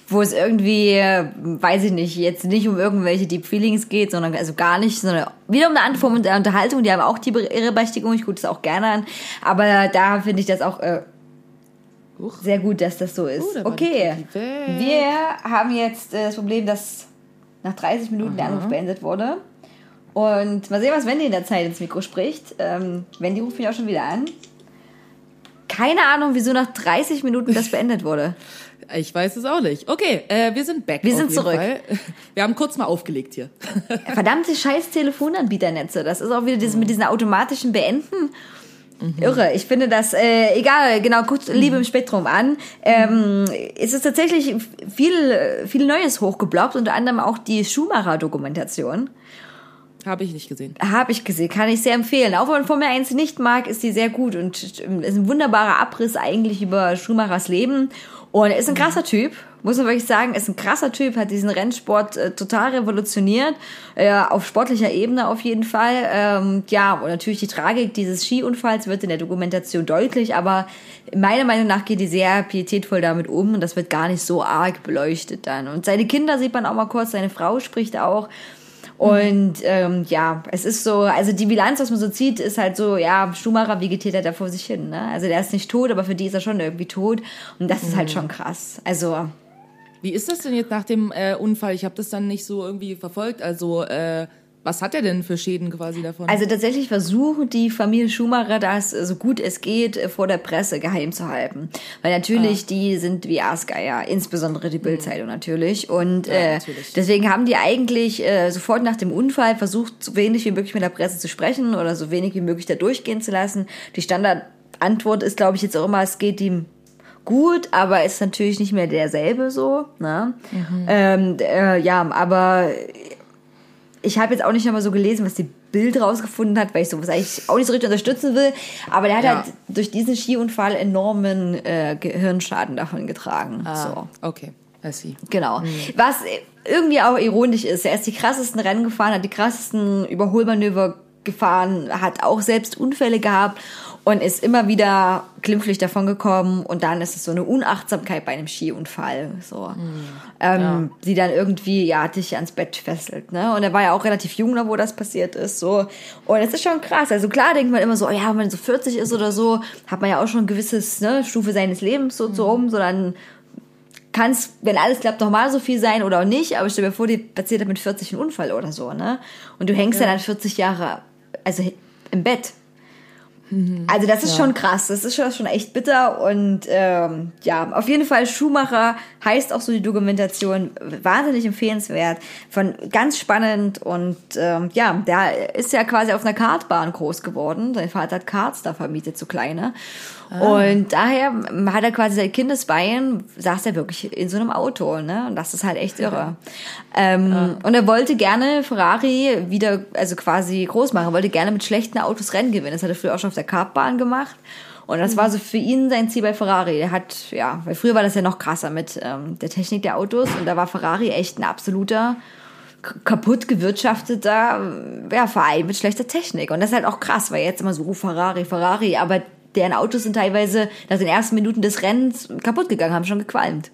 wo es irgendwie, weiß ich nicht, jetzt nicht um irgendwelche Deep Feelings geht, sondern also gar nicht, sondern wieder um eine andere Form der Unterhaltung. Die haben auch die ihre Berechtigung. Ich gucke das auch gerne an. Aber da finde ich das auch äh, Huch. sehr gut, dass das so ist. Oh, da okay. Wir haben jetzt äh, das Problem, dass nach 30 Minuten der Anruf beendet wurde. Und mal sehen, was Wendy in der Zeit ins Mikro spricht. Ähm, Wendy ruft mich auch schon wieder an. Keine Ahnung, wieso nach 30 Minuten das beendet wurde. Ich weiß es auch nicht. Okay, äh, wir sind back. Wir sind zurück. Fall. Wir haben kurz mal aufgelegt hier. Verdammte scheiß Telefonanbieternetze. Das ist auch wieder dieses, mit diesen automatischen Beenden. Irre. Ich finde das, äh, egal, genau, guckt Liebe im Spektrum an. Ähm, es ist tatsächlich viel, viel Neues hochgebloppt, unter anderem auch die Schumacher-Dokumentation. Habe ich nicht gesehen. Habe ich gesehen, kann ich sehr empfehlen. Auch wenn man Formel 1 nicht mag, ist die sehr gut und ist ein wunderbarer Abriss eigentlich über Schumachers Leben. Und er ist ein krasser Typ, muss man wirklich sagen, ist ein krasser Typ, hat diesen Rennsport äh, total revolutioniert, äh, auf sportlicher Ebene auf jeden Fall. Ähm, ja, und natürlich die Tragik dieses Skiunfalls wird in der Dokumentation deutlich, aber meiner Meinung nach geht die sehr pietätvoll damit um und das wird gar nicht so arg beleuchtet dann. Und seine Kinder sieht man auch mal kurz, seine Frau spricht auch. Und ähm, ja, es ist so, also die Bilanz, was man so zieht, ist halt so, ja, Schumacher vegetiert halt da vor sich hin. Ne? Also der ist nicht tot, aber für die ist er schon irgendwie tot. Und das ist halt schon krass. Also Wie ist das denn jetzt nach dem äh, Unfall? Ich habe das dann nicht so irgendwie verfolgt. Also, äh, was hat er denn für Schäden quasi davon? Also tatsächlich versucht die Familie Schumacher das so gut es geht äh, vor der Presse geheim zu halten. Weil natürlich, die sind wie Aasgeier, insbesondere die Bildzeitung natürlich. Und äh, natürlich. deswegen haben die eigentlich äh, sofort nach dem Unfall versucht, so wenig wie möglich mit der Presse zu sprechen oder so wenig wie möglich da durchgehen zu lassen. Die Standardantwort ist, glaube ich, jetzt auch immer, es geht ihm gut, aber ist natürlich nicht mehr derselbe so. Ne? Ähm, äh, ja, aber ich habe jetzt auch nicht nochmal so gelesen, was die Bild rausgefunden hat, weil ich sowas eigentlich auch nicht so richtig unterstützen will. Aber der hat Ja. halt durch diesen Skiunfall enormen äh, Gehirnschaden davon getragen. So. Okay, I see. Genau. Was irgendwie auch ironisch ist. Er ist die krassesten Rennen gefahren, hat die krassesten Überholmanöver gefahren, hat auch selbst Unfälle gehabt und ist immer wieder glimpflich davon gekommen und dann ist es so eine Unachtsamkeit bei einem Skiunfall, so, ähm, die dann irgendwie, ja, dich ans Bett fesselt, ne? Und er war ja auch relativ jung, da wo das passiert ist, so. Und es ist schon krass. Also klar denkt man immer so, oh ja, wenn man so 40 ist oder so, hat man ja auch schon ein gewisses, ne, Stufe seines Lebens so, so um, so dann kann es, wenn alles klappt, noch mal so viel sein oder auch nicht, aber stell dir vor, dir passiert mit 40 ein Unfall oder so, ne? Und du hängst ja. dann 40 Jahre, also im Bett. Also das ist schon krass, das ist schon, schon echt bitter. Und ähm, ja, auf jeden Fall Schumacher heißt auch so die Dokumentation, wahnsinnig empfehlenswert, von ganz spannend. Und ähm, ja, der ist ja quasi auf einer Kartbahn groß geworden, sein Vater hat Karts da vermietet, so kleine und daher hat er quasi seit Kindesbeinen, saß er wirklich in so einem Auto, ne? Und das ist halt echt irre. Ähm, Und er wollte gerne Ferrari wieder, also quasi groß machen, wollte gerne mit schlechten Autos Rennen gewinnen. Das hat er früher auch schon auf der Kartbahn gemacht. Und das war so für ihn sein Ziel bei Ferrari. Er hat, ja, weil früher war das ja noch krasser mit ähm, der Technik der Autos und da war Ferrari echt ein absoluter kaputt gewirtschafteter ja, Verein mit schlechter Technik. Und das ist halt auch krass, weil jetzt immer so, oh, Ferrari, Ferrari, aber deren Autos sind teilweise nach den ersten Minuten des Rennens kaputt gegangen, haben schon gequalmt.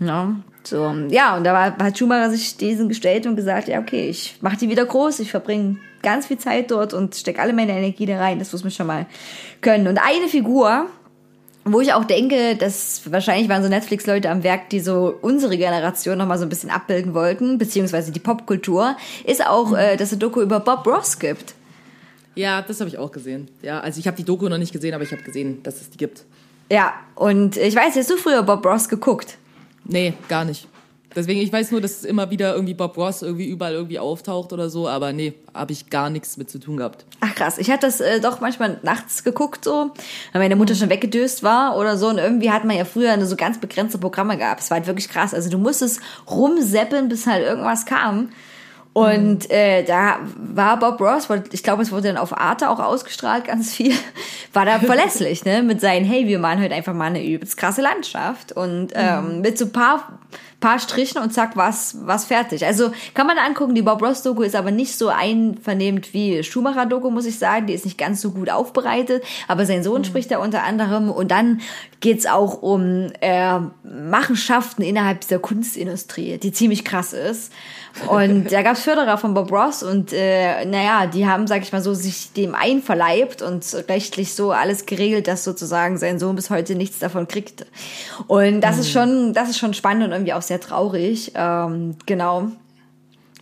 Ja, so, ja, und da war, hat Schumacher sich diesen gestellt und gesagt, ja, okay, ich mache die wieder groß, ich verbringe ganz viel Zeit dort und stecke alle meine Energie da rein, das muss man schon mal können. Und eine Figur, wo ich auch denke, dass wahrscheinlich waren so Netflix-Leute am Werk, die so unsere Generation nochmal so ein bisschen abbilden wollten, beziehungsweise die Popkultur, ist auch, äh, dass es ein Doku über Bob Ross gibt. Ja, das habe ich auch gesehen. Ja, also ich habe die Doku noch nicht gesehen, aber ich habe gesehen, dass es die gibt. Ja, und ich weiß, hast du früher Bob Ross geguckt? Nee, gar nicht. Deswegen, ich weiß nur, dass immer wieder irgendwie Bob Ross irgendwie überall irgendwie auftaucht oder so, aber nee, habe ich gar nichts mit zu tun gehabt. Ach krass, ich hatte das äh, doch manchmal nachts geguckt so, weil meine Mutter schon weggedöst war oder so und irgendwie hat man ja früher eine so ganz begrenzte Programme gehabt. Es war halt wirklich krass. Also du musstest rumseppeln, bis halt irgendwas kam. Und äh, da war Bob Ross, weil ich glaube, es wurde dann auf Arte auch ausgestrahlt, ganz viel, war da verlässlich, ne? Mit seinen, hey, wir malen heute einfach mal eine übelst krasse Landschaft. Und ähm, mit so paar, paar Strichen und zack, war's, war's fertig. Also kann man angucken, die Bob Ross-Doku ist aber nicht so einvernehmend wie Schumacher-Doku, muss ich sagen. Die ist nicht ganz so gut aufbereitet, aber sein Sohn spricht da unter anderem. Und dann geht's auch um äh, Machenschaften innerhalb der Kunstindustrie, die ziemlich krass ist. Und da gab's Förderer von Bob Ross und äh, naja, die haben, sag ich mal so, sich dem einverleibt und rechtlich so alles geregelt, dass sozusagen sein Sohn bis heute nichts davon kriegt. Und das ist schon, das ist schon spannend und irgendwie auch sehr traurig. Ähm, genau.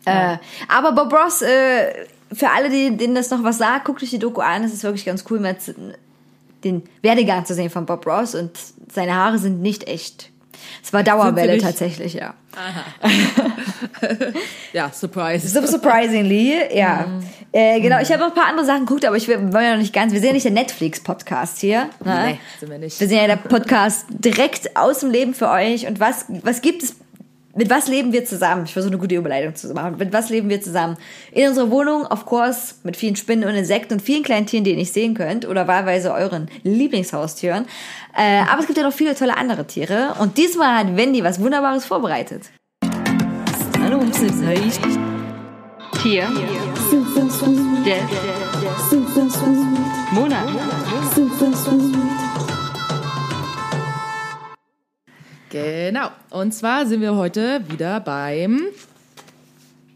Äh, aber Bob Ross, äh, für alle, die, denen das noch was sagt, guckt euch die Doku an. Es ist wirklich ganz cool, mal den Werdegang zu sehen von Bob Ross und seine Haare sind nicht echt. Es war Dauerwelle tatsächlich, ja. Ja, Surprise. So surprisingly, ja. Äh, genau, ich habe noch ein paar andere Sachen geguckt, aber ich will, wollen ja noch nicht ganz. Wir sind ja nicht der Netflix-Podcast hier. Ne? Nee, sind wir nicht. Wir sind ja der Podcast direkt aus dem Leben für euch. Und was, was gibt es? Mit was leben wir zusammen? Ich versuche eine gute Überleitung zu machen. Mit was leben wir zusammen? In unserer Wohnung, of course, mit vielen Spinnen und Insekten und vielen kleinen Tieren, die ihr nicht sehen könnt. Oder wahlweise euren Lieblingshaustieren. Äh, aber es gibt ja noch viele tolle andere Tiere. Und diesmal hat Wendy was Wunderbares vorbereitet. Hallo, Tier des Monats. Genau. Und zwar sind wir heute wieder beim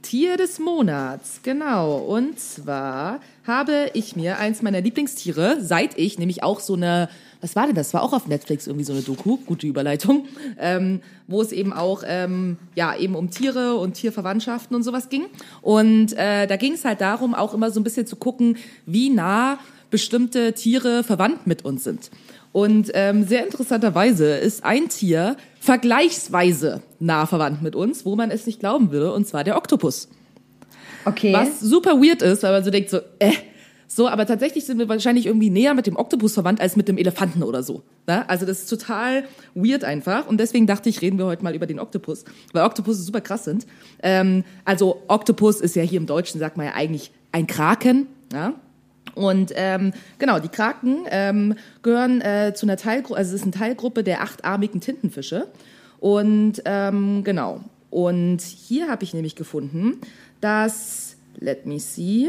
Tier des Monats. Genau. Und zwar habe ich mir eins meiner Lieblingstiere, seit ich nämlich auch so eine, was war denn das? War auch auf Netflix irgendwie so eine Doku, gute Überleitung, ähm, wo es eben auch ähm, ja eben um Tiere und Tierverwandtschaften und sowas ging. Und äh, da ging es halt darum, auch immer so ein bisschen zu gucken, wie nah bestimmte Tiere verwandt mit uns sind. Und ähm, sehr interessanterweise ist ein Tier vergleichsweise nah verwandt mit uns, wo man es nicht glauben würde, und zwar der Oktopus. Okay. Was super weird ist, weil man so denkt so, äh, So, aber tatsächlich sind wir wahrscheinlich irgendwie näher mit dem Oktopus verwandt als mit dem Elefanten oder so. Ne? Also das ist total weird einfach. Und deswegen dachte ich, reden wir heute mal über den Oktopus, weil Oktopusse super krass sind. Ähm, also Oktopus ist ja hier im Deutschen, sagt man ja eigentlich ein Kraken. Ja? Und ähm, genau, die Kraken ähm, gehören äh, zu einer Teilgruppe, also es ist eine Teilgruppe der achtarmigen Tintenfische. Und ähm, genau. Und hier habe ich nämlich gefunden, dass, let me see,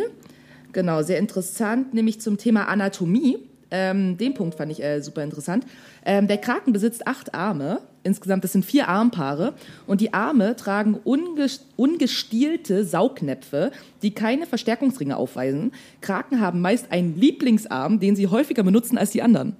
genau, sehr interessant, nämlich zum Thema Anatomie. Ähm, den Punkt fand ich äh, super interessant. Ähm, der Kraken besitzt acht Arme. Insgesamt, das sind vier Armpaare. Und die Arme tragen unges ungestielte Saugnäpfe, die keine Verstärkungsringe aufweisen. Kraken haben meist einen Lieblingsarm, den sie häufiger benutzen als die anderen.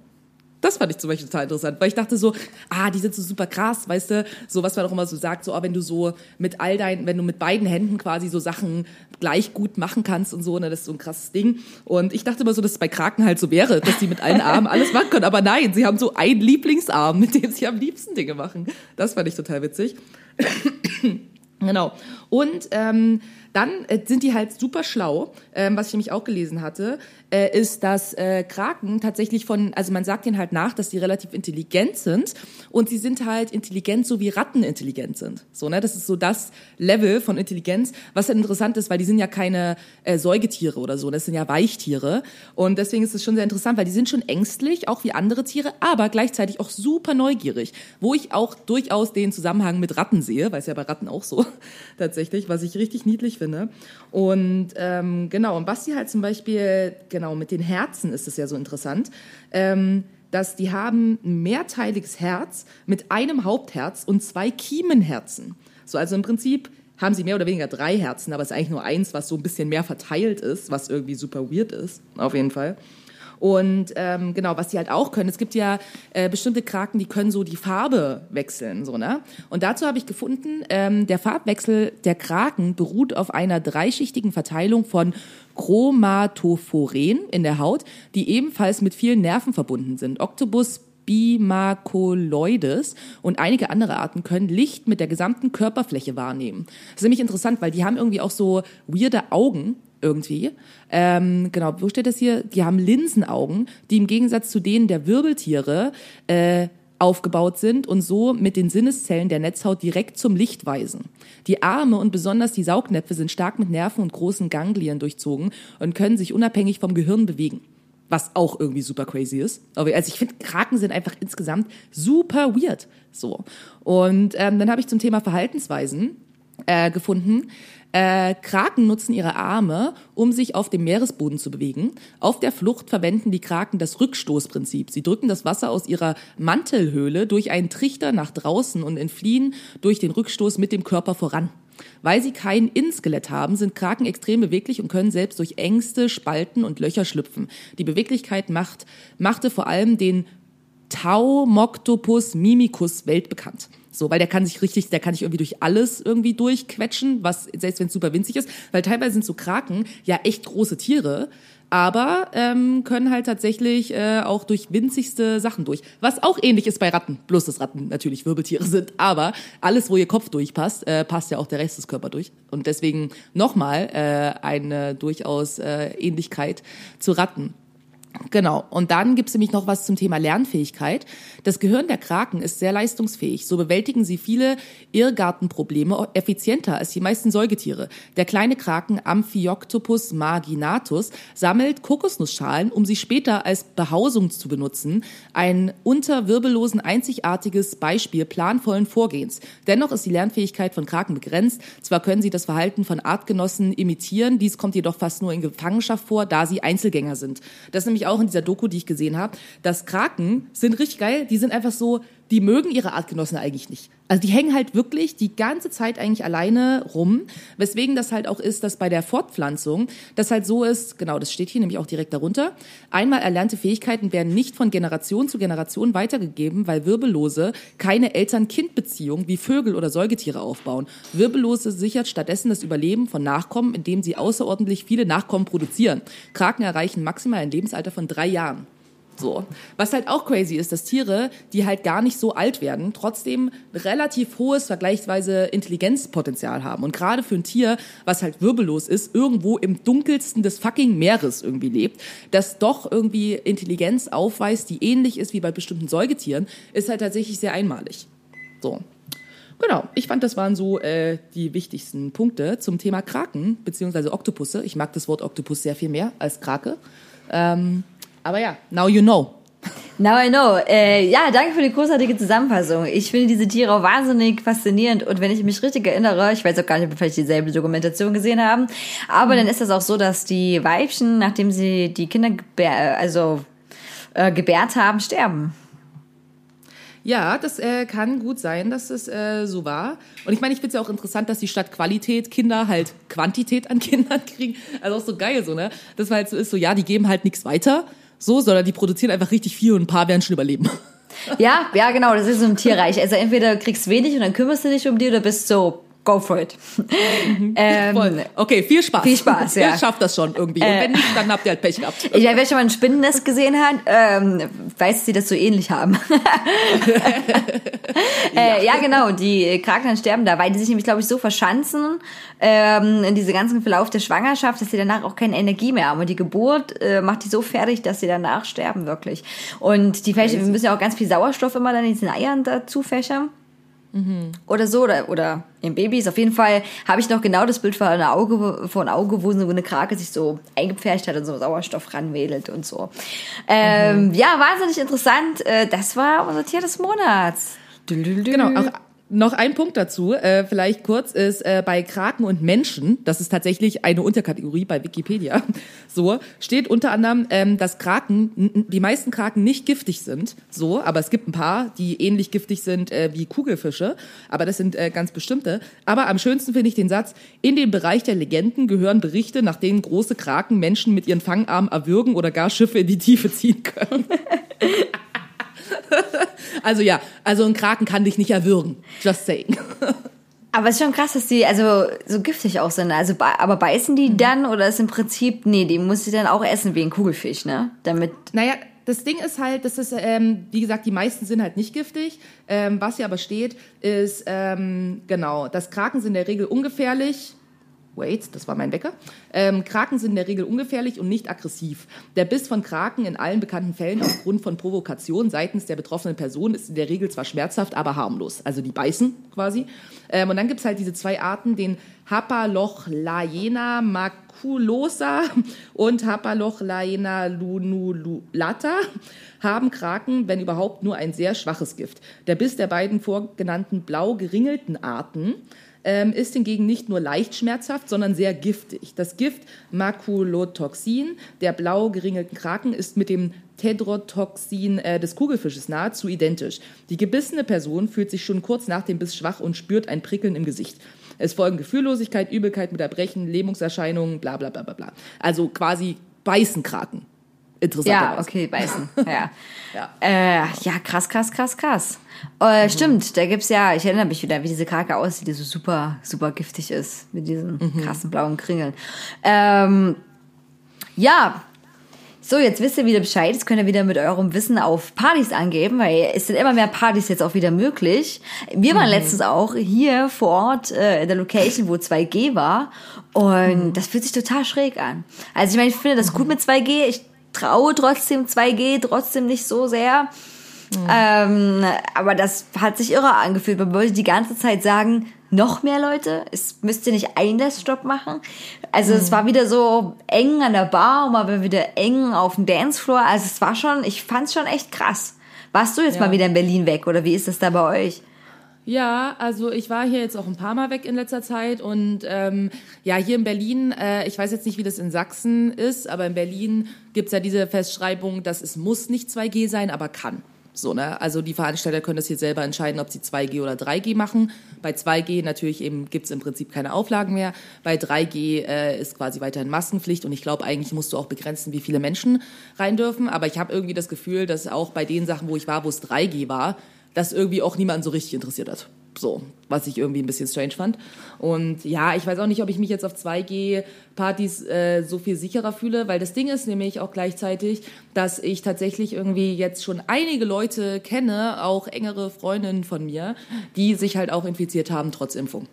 Das fand ich zum Beispiel total interessant, weil ich dachte so, ah, die sind so super krass, weißt du, so was man auch immer so sagt, so, oh, wenn du so mit all deinen, wenn du mit beiden Händen quasi so Sachen gleich gut machen kannst und so, ne, das ist so ein krasses Ding. Und ich dachte immer so, dass es bei Kraken halt so wäre, dass die mit allen Armen alles machen können, aber nein, sie haben so einen Lieblingsarm, mit dem sie am liebsten Dinge machen. Das fand ich total witzig. genau. Und ähm, dann äh, sind die halt super schlau, ähm, was ich nämlich auch gelesen hatte, äh, ist, dass äh, Kraken tatsächlich von, also man sagt ihnen halt nach, dass die relativ intelligent sind und sie sind halt intelligent, so wie Ratten intelligent sind. So, ne? Das ist so das Level von Intelligenz, was halt interessant ist, weil die sind ja keine äh, Säugetiere oder so, das sind ja Weichtiere und deswegen ist es schon sehr interessant, weil die sind schon ängstlich, auch wie andere Tiere, aber gleichzeitig auch super neugierig, wo ich auch durchaus den Zusammenhang mit Ratten sehe, weil es ja bei Ratten auch so tatsächlich, was ich richtig niedlich finde. Und ähm, genau, und Basti halt zum Beispiel, genau, mit den Herzen ist es ja so interessant, ähm, dass die haben ein mehrteiliges Herz mit einem Hauptherz und zwei Kiemenherzen. So, also im Prinzip haben sie mehr oder weniger drei Herzen, aber es ist eigentlich nur eins, was so ein bisschen mehr verteilt ist, was irgendwie super weird ist, auf jeden Fall. Und ähm, genau, was die halt auch können, es gibt ja äh, bestimmte Kraken, die können so die Farbe wechseln, so ne. Und dazu habe ich gefunden, ähm, der Farbwechsel der Kraken beruht auf einer dreischichtigen Verteilung von Chromatophoren in der Haut, die ebenfalls mit vielen Nerven verbunden sind. Octopus Bimaculoides und einige andere Arten können Licht mit der gesamten Körperfläche wahrnehmen. Das ist nämlich interessant, weil die haben irgendwie auch so weirde Augen irgendwie. Ähm, genau, wo steht das hier? Die haben Linsenaugen, die im Gegensatz zu denen der Wirbeltiere äh, aufgebaut sind und so mit den Sinneszellen der Netzhaut direkt zum Licht weisen. Die Arme und besonders die Saugnäpfe sind stark mit Nerven und großen Ganglien durchzogen und können sich unabhängig vom Gehirn bewegen. Was auch irgendwie super crazy ist. Also ich finde, Kraken sind einfach insgesamt super weird. So. Und ähm, dann habe ich zum Thema Verhaltensweisen äh, gefunden. Äh, Kraken nutzen ihre Arme, um sich auf dem Meeresboden zu bewegen. Auf der Flucht verwenden die Kraken das Rückstoßprinzip. Sie drücken das Wasser aus ihrer Mantelhöhle durch einen Trichter nach draußen und entfliehen durch den Rückstoß mit dem Körper voran. Weil sie kein Innenskelett haben, sind Kraken extrem beweglich und können selbst durch Ängste, Spalten und Löcher schlüpfen. Die Beweglichkeit macht, machte vor allem den Taumoctopus mimicus weltbekannt. So, weil der kann sich richtig, der kann sich irgendwie durch alles irgendwie durchquetschen, was, selbst wenn es super winzig ist, weil teilweise sind so Kraken ja echt große Tiere, aber ähm, können halt tatsächlich äh, auch durch winzigste Sachen durch. Was auch ähnlich ist bei Ratten, bloß dass Ratten natürlich Wirbeltiere sind, aber alles, wo ihr Kopf durchpasst, äh, passt ja auch der Rest des Körpers durch. Und deswegen nochmal äh, eine durchaus äh, Ähnlichkeit zu Ratten. Genau. Und dann gibt es nämlich noch was zum Thema Lernfähigkeit. Das Gehirn der Kraken ist sehr leistungsfähig. So bewältigen sie viele Irrgartenprobleme effizienter als die meisten Säugetiere. Der kleine Kraken Amphioctopus marginatus sammelt Kokosnussschalen, um sie später als Behausung zu benutzen. Ein unter Wirbellosen einzigartiges Beispiel planvollen Vorgehens. Dennoch ist die Lernfähigkeit von Kraken begrenzt. Zwar können sie das Verhalten von Artgenossen imitieren, dies kommt jedoch fast nur in Gefangenschaft vor, da sie Einzelgänger sind. Das ist nämlich auch in dieser Doku, die ich gesehen habe, dass Kraken sind richtig geil, die sind einfach so, die mögen ihre Artgenossen eigentlich nicht. Also die hängen halt wirklich die ganze Zeit eigentlich alleine rum, weswegen das halt auch ist, dass bei der Fortpflanzung das halt so ist, genau, das steht hier nämlich auch direkt darunter, einmal erlernte Fähigkeiten werden nicht von Generation zu Generation weitergegeben, weil Wirbellose keine Eltern-Kind-Beziehung wie Vögel oder Säugetiere aufbauen. Wirbellose sichert stattdessen das Überleben von Nachkommen, indem sie außerordentlich viele Nachkommen produzieren. Kraken erreichen maximal ein Lebensalter von drei Jahren. So. Was halt auch crazy ist, dass Tiere, die halt gar nicht so alt werden, trotzdem relativ hohes vergleichsweise Intelligenzpotenzial haben. Und gerade für ein Tier, was halt wirbellos ist, irgendwo im dunkelsten des fucking Meeres irgendwie lebt, das doch irgendwie Intelligenz aufweist, die ähnlich ist wie bei bestimmten Säugetieren, ist halt tatsächlich sehr einmalig. So. Genau, ich fand, das waren so äh, die wichtigsten Punkte zum Thema Kraken beziehungsweise Oktopusse. Ich mag das Wort Oktopus sehr viel mehr als Krake. Ähm, aber ja, now you know. Now I know. Äh, ja, danke für die großartige Zusammenfassung. Ich finde diese Tiere auch wahnsinnig faszinierend und wenn ich mich richtig erinnere, ich weiß auch gar nicht, ob wir vielleicht dieselbe Dokumentation gesehen haben, aber mhm. dann ist das auch so, dass die Weibchen, nachdem sie die Kinder gebär, also äh, gebärt haben, sterben. Ja, das äh, kann gut sein, dass es äh, so war. Und ich meine, ich finde es ja auch interessant, dass die Stadt Qualität Kinder halt Quantität an Kindern kriegen. Also auch so geil so, ne? Das halt so ist, so ja, die geben halt nichts weiter, so, sondern die produzieren einfach richtig viel und ein paar werden schon überleben. Ja, ja, genau, das ist so ein Tierreich. Also entweder kriegst wenig und dann kümmerst du dich um die oder bist so go for it. Mhm. ähm, okay, viel Spaß. Viel Spaß, ja. Ihr schafft das schon irgendwie. Und wenn nicht, dann habt ihr halt Pech gehabt. Ich meine, wer schon mal ein Spinnennest gesehen hat, ähm, weiß, dass sie das so ähnlich haben. äh, ja. genau, die Kraken sterben da, weil die sich nämlich, glaube ich, so verschanzen ähm, in diese ganzen Verlauf der Schwangerschaft, dass sie danach auch keine Energie mehr haben. Und die Geburt äh, macht die so fertig, dass sie danach sterben, wirklich. Und die Fächer, wir müssen ja auch ganz viel Sauerstoff immer dann in diesen Eiern dazu fächern. Mhm. Oder so, oder, oder in Babys. Auf jeden Fall habe ich noch genau das Bild vor einem Auge, vor einem Auge, wo eine Krake sich so eingepfercht hat und so Sauerstoff ranwedelt und so. Ähm, mhm. Ja, wahnsinnig interessant. Äh, das war unser Tier des Monats. Genau, auch noch ein Punkt dazu, äh, vielleicht kurz, ist äh, bei Kraken und Menschen, das ist tatsächlich eine Unterkategorie bei Wikipedia, so, steht unter anderem, ähm, dass Kraken, die meisten Kraken nicht giftig sind, so, aber es gibt ein paar, die ähnlich giftig sind äh, wie Kugelfische, aber das sind äh, ganz bestimmte. Aber am schönsten finde ich den Satz, in den Bereich der Legenden gehören Berichte, nach denen große Kraken Menschen mit ihren Fangarmen erwürgen oder gar Schiffe in die Tiefe ziehen können. also ja, also ein Kraken kann dich nicht erwürgen. Just saying. Aber es ist schon krass, dass die also so giftig auch sind. Also, aber beißen die mhm. dann oder ist im Prinzip, nee, die muss sie dann auch essen wie ein Kugelfisch, ne? Damit. Naja, das Ding ist halt, das ist, ähm, wie gesagt, die meisten sind halt nicht giftig. Ähm, was hier aber steht, ist, ähm, genau, dass Kraken sind in der Regel ungefährlich Wait, das war mein Wecker. Ähm, Kraken sind in der Regel ungefährlich und nicht aggressiv. Der Biss von Kraken in allen bekannten Fällen aufgrund von Provokation seitens der betroffenen Person ist in der Regel zwar schmerzhaft, aber harmlos. Also die beißen quasi. Ähm, und dann gibt's halt diese zwei Arten, den Hapalochlaena maculosa und Hapalochlaena lunulata haben Kraken, wenn überhaupt, nur ein sehr schwaches Gift. Der Biss der beiden vorgenannten blau geringelten Arten ähm, ist hingegen nicht nur leicht schmerzhaft, sondern sehr giftig. Das Gift Maculotoxin der blau geringelten Kraken ist mit dem Tedrotoxin äh, des Kugelfisches nahezu identisch. Die gebissene Person fühlt sich schon kurz nach dem Biss schwach und spürt ein Prickeln im Gesicht. Es folgen Gefühllosigkeit, Übelkeit mit Erbrechen, Lähmungserscheinungen, bla bla bla bla bla. Also quasi beißen Kraken. Interessant. Ja, okay, beißen. Ja. ja. Äh, ja, krass, krass, krass, krass. Äh, mhm. Stimmt, da gibt's ja, ich erinnere mich wieder, wie diese Krake aussieht, die so super, super giftig ist, mit diesen mhm. krassen blauen Kringeln. Ähm, ja, so, jetzt wisst ihr wieder Bescheid. Jetzt könnt ihr wieder mit eurem Wissen auf Partys angeben, weil es sind immer mehr Partys jetzt auch wieder möglich. Wir waren mhm. letztens auch hier vor Ort äh, in der Location, wo 2G war. Und mhm. das fühlt sich total schräg an. Also ich meine, ich finde das gut mit 2G. Ich traue trotzdem 2G, trotzdem nicht so sehr. Mhm. Ähm, aber das hat sich irre angefühlt. Man wollte die ganze Zeit sagen, noch mehr Leute, es müsste nicht Einlassstopp machen. Also mhm. es war wieder so eng an der Bar und mal wieder eng auf dem Dancefloor. Also es war schon, ich fand's schon echt krass. Warst du jetzt ja. mal wieder in Berlin weg oder wie ist das da bei euch? Ja, also ich war hier jetzt auch ein paar Mal weg in letzter Zeit und ähm, ja, hier in Berlin, äh, ich weiß jetzt nicht, wie das in Sachsen ist, aber in Berlin gibt's ja diese Festschreibung, dass es muss nicht 2G sein, aber kann. So, ne? Also die Veranstalter können das hier selber entscheiden, ob sie 2G oder 3G machen. Bei 2G natürlich eben gibt's im Prinzip keine Auflagen mehr. Bei 3G äh, ist quasi weiterhin Maskenpflicht und ich glaube, eigentlich musst du auch begrenzen, wie viele Menschen rein dürfen. Aber ich habe irgendwie das Gefühl, dass auch bei den Sachen, wo ich war, wo es 3G war, das irgendwie auch niemand so richtig interessiert hat. So, was ich irgendwie ein bisschen strange fand. Und ja, ich weiß auch nicht, ob ich mich jetzt auf 2G-Partys äh, so viel sicherer fühle, weil das Ding ist nämlich auch gleichzeitig, dass ich tatsächlich irgendwie jetzt schon einige Leute kenne, auch engere Freundinnen von mir, die sich halt auch infiziert haben trotz Impfung.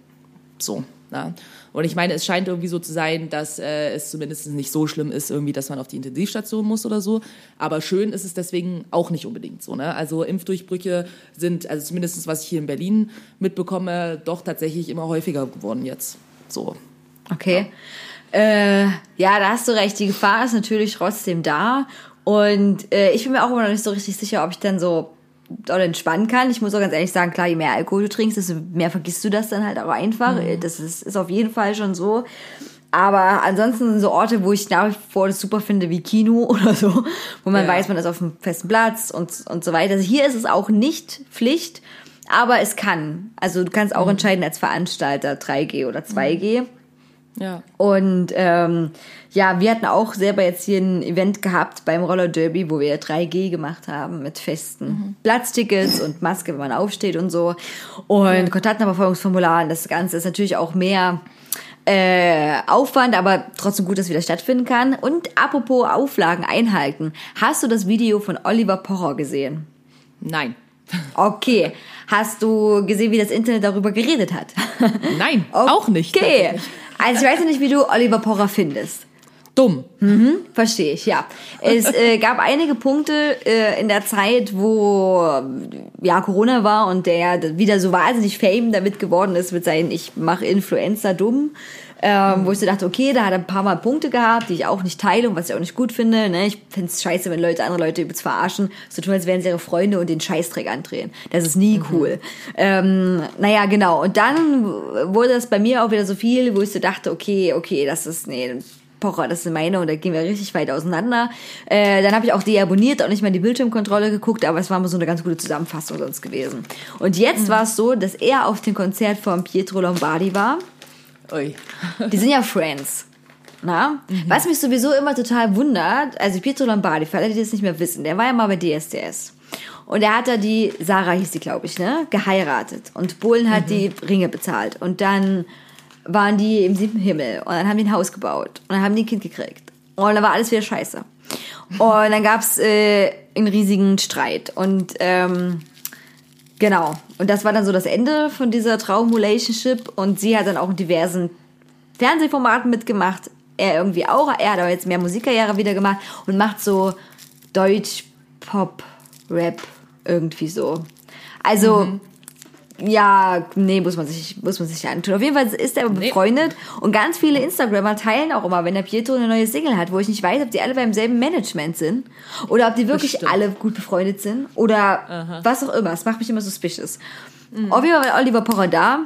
So. Ja. Und ich meine, es scheint irgendwie so zu sein, dass äh, es zumindest nicht so schlimm ist, irgendwie, dass man auf die Intensivstation muss oder so. Aber schön ist es deswegen auch nicht unbedingt so. Ne? Also Impfdurchbrüche sind, also zumindest was ich hier in Berlin mitbekomme, doch tatsächlich immer häufiger geworden jetzt. So. Okay. Äh, ja, da hast du recht. Die Gefahr ist natürlich trotzdem da. Und äh, ich bin mir auch immer noch nicht so richtig sicher, ob ich dann so oder entspannen kann. Ich muss auch ganz ehrlich sagen, klar, je mehr Alkohol du trinkst, desto mehr vergisst du das dann halt auch einfach. Das ist, ist auf jeden Fall schon so. Aber ansonsten sind so Orte, wo ich nach wie vor das super finde, wie Kino oder so, wo man Ja. weiß, man ist auf einem festen Platz und, und so weiter. Also hier ist es auch nicht Pflicht, aber es kann. Also du kannst auch entscheiden als Veranstalter 3G oder 2G. Ja. Und ähm, ja, wir hatten auch selber jetzt hier ein Event gehabt beim Roller Derby, wo wir 3G gemacht haben mit festen Platztickets und Maske, wenn man aufsteht und so. Und Kontaktnachverfolgungsformular. Und das Ganze ist natürlich auch mehr äh, Aufwand, aber trotzdem gut, dass wieder stattfinden kann. Und apropos Auflagen einhalten. Hast du das Video von Oliver Pocher gesehen? Nein. Okay. Hast du gesehen, wie das Internet darüber geredet hat? Nein, auch nicht. Okay. Also ich weiß ja nicht, wie du Oliver Pocher findest. Dumm. Verstehe ich, ja. Es äh, gab einige Punkte äh, in der Zeit, wo ja Corona war und der wieder so wahnsinnig fame damit geworden ist mit seinen Ich mache Influencer dumm. Ähm, Wo ich so dachte, okay, da hat er ein paar Mal Punkte gehabt, die ich auch nicht teile und was ich auch nicht gut finde. Ne? Ich finde es scheiße, wenn Leute andere Leute übelst verarschen, so tun, als wären sie ihre Freunde und den Scheißdreck andrehen. Das ist nie cool. Ähm, naja, genau. Und dann wurde es bei mir auch wieder so viel, wo ich so dachte, okay, okay, das ist, nee, Pocher, das sind meine und da gehen wir richtig weit auseinander. Äh, dann habe ich auch deabonniert, auch nicht mal in die Bildschirmkontrolle geguckt, aber es war mal so eine ganz gute Zusammenfassung sonst gewesen. Und jetzt war es so, dass er auf dem Konzert von Pietro Lombardi war. Ui. Die sind ja Friends. Na? Was mich sowieso immer total wundert, also Pietro Lombardi, für alle, die das nicht mehr wissen, der war ja mal bei DSDS. Und er hat da die, Sarah hieß die, glaube ich, ne, geheiratet. Und Bohlen hat die Ringe bezahlt. Und dann waren die im siebten Himmel. Und dann haben die ein Haus gebaut. Und dann haben die ein Kind gekriegt. Und dann war alles wieder scheiße. Und dann gab's äh, einen riesigen Streit. Und ähm, Genau. Und das war dann so das Ende von dieser Traum-Relationship. Und sie hat dann auch in diversen Fernsehformaten mitgemacht. Er irgendwie auch. Er hat aber jetzt mehr Musikkarriere wieder gemacht und macht so Deutsch, Pop, Rap, irgendwie so. Also, ja, nee, muss man sich, muss man sich nicht antun. Auf jeden Fall ist er befreundet und ganz viele Instagrammer teilen auch immer, wenn der Pietro eine neue Single hat, wo ich nicht weiß, ob die alle beim selben Management sind oder ob die wirklich Bestimmt. alle gut befreundet sind oder was auch immer. Es macht mich immer suspicious. Auf jeden Fall war Oliver Pocher da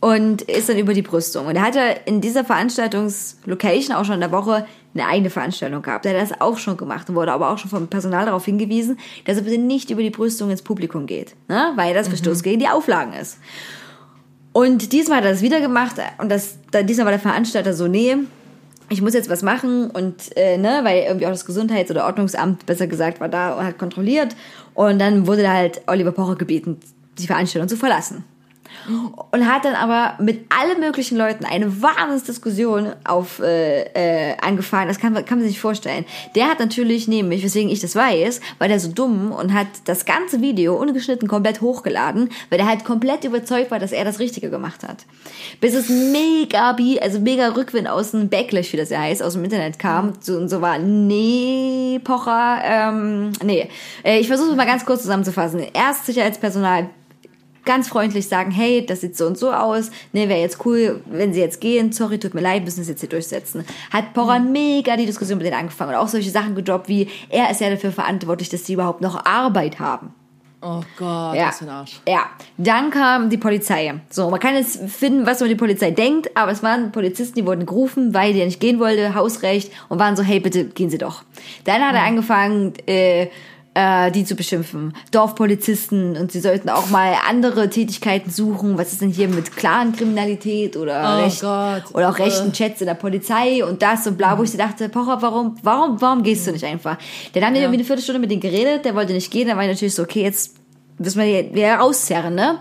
und ist dann über die Brüstung. Und er hatte in dieser Veranstaltungslocation auch schon in der Woche eine eigene Veranstaltung gehabt. Er hat das auch schon gemacht und wurde aber auch schon vom Personal darauf hingewiesen, dass er bitte nicht über die Brüstung ins Publikum geht, ne? weil das Verstoß gegen die Auflagen ist. Und diesmal hat er das wieder gemacht und das, da, diesmal war der Veranstalter so, nee, ich muss jetzt was machen und ne, ne, weil irgendwie auch das Gesundheits- oder Ordnungsamt, besser gesagt, war da und hat kontrolliert und dann wurde da halt Oliver Pocher gebeten, die Veranstaltung zu verlassen. Und hat dann aber mit allen möglichen Leuten eine Wahnsinnsdiskussion auf, äh, äh, angefangen. Das kann, man- kann man sich nicht vorstellen. Der hat natürlich neben mich, weswegen ich das weiß, weil der so dumm und hat das ganze Video ungeschnitten komplett hochgeladen, weil der halt komplett überzeugt war, dass er das Richtige gemacht hat. Bis es mega, also mega Rückwind aus dem Backlash, wie das ja heißt, aus dem Internet kam so, und so war, nee, Pocher, ähm, nee. Äh, ich versuche es mal ganz kurz zusammenzufassen. Erst Sicherheitspersonal ganz freundlich sagen, hey, das sieht so und so aus, ne, wäre jetzt cool, wenn sie jetzt gehen, sorry, tut mir leid, müssen es jetzt hier durchsetzen. Hat Porra mega die Diskussion mit denen angefangen und auch solche Sachen gedroppt wie, er ist ja dafür verantwortlich, dass sie überhaupt noch Arbeit haben. Oh Gott, Ja. was für ein Arsch. Ja, dann kam die Polizei. So, man kann jetzt finden, was man die Polizei denkt, aber es waren Polizisten, die wurden gerufen, weil der nicht gehen wollte, Hausrecht, und waren so, hey, bitte gehen Sie doch. Dann hat er angefangen, äh, äh, die zu beschimpfen. Dorfpolizisten und sie sollten auch mal andere Tätigkeiten suchen. Was ist denn hier mit Clan-Kriminalität oder, Oh recht, Gott. oder auch rechten Äh. Chats in der Polizei und das und bla, wo ich so dachte, Pocher, warum, warum, warum gehst du nicht einfach? Dann haben die irgendwie eine Viertelstunde mit ihm geredet, der wollte nicht gehen, dann war ich natürlich so, okay, jetzt das wir wieder rauszerren, ne?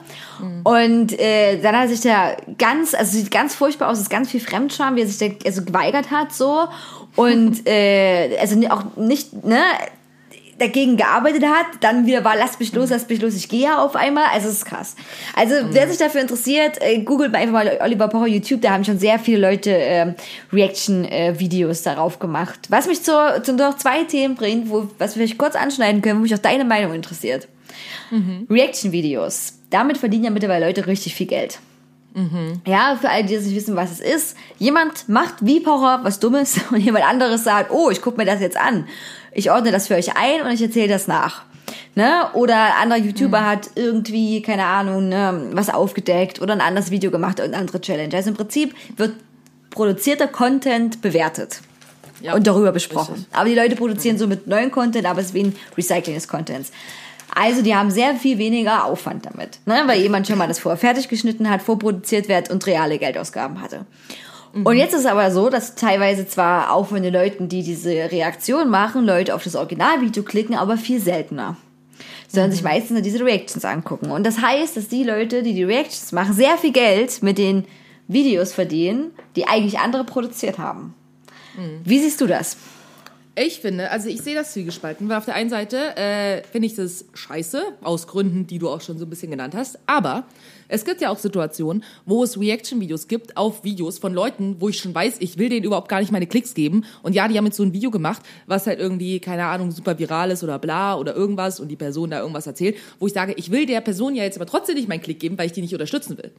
Und äh, dann hat sich da ganz, also sieht ganz furchtbar aus, ist ganz viel Fremdscham, wie er sich da also geweigert hat, so. Und äh, also auch nicht, ne? Dagegen gearbeitet hat, dann wieder war, lass mich los, lass mich los, ich gehe ja auf einmal. Also es ist krass. Also wer sich dafür interessiert, äh, googelt einfach mal Oliver Pocher YouTube, da haben schon sehr viele Leute ähm, Reaction-Videos darauf gemacht. Was mich zu, zu noch zwei Themen bringt, wo, was wir vielleicht kurz anschneiden können, wo mich auch deine Meinung interessiert. Reaction-Videos. Damit verdienen ja mittlerweile Leute richtig viel Geld. Ja, für alle, die jetzt nicht wissen, was es ist. Jemand macht wie Pocher was Dummes und jemand anderes sagt, oh, ich gucke mir das jetzt an. Ich ordne das für euch ein und ich erzähle das nach. Ne? Oder ein anderer YouTuber hat irgendwie, keine Ahnung, ne, was aufgedeckt oder ein anderes Video gemacht oder eine andere Challenge. Also im Prinzip wird produzierter Content bewertet Ja. und darüber besprochen. Richtig. Aber die Leute produzieren so mit neuen Content, aber es ist wie ein Recycling des Contents. Also die haben sehr viel weniger Aufwand damit, ne? weil jemand schon mal das vorher fertig geschnitten hat, vorproduziert wird und reale Geldausgaben hatte. Und jetzt ist es aber so, dass teilweise zwar auch von den Leuten, die diese Reaktion machen, Leute auf das Originalvideo klicken, aber viel seltener. Sondern sich meistens nur diese Reactions angucken. Und das heißt, dass die Leute, die die Reactions machen, sehr viel Geld mit den Videos verdienen, die eigentlich andere produziert haben. Wie siehst du das? Ich finde, also ich sehe das zwiegespalten, weil auf der einen Seite äh, finde ich das scheiße, aus Gründen, die du auch schon so ein bisschen genannt hast, aber es gibt ja auch Situationen, wo es Reaction-Videos gibt auf Videos von Leuten, wo ich schon weiß, ich will denen überhaupt gar nicht meine Klicks geben und ja, die haben jetzt so ein Video gemacht, was halt irgendwie, keine Ahnung, super viral ist oder bla oder irgendwas und die Person da irgendwas erzählt, wo ich sage, ich will der Person ja jetzt aber trotzdem nicht meinen Klick geben, weil ich die nicht unterstützen will.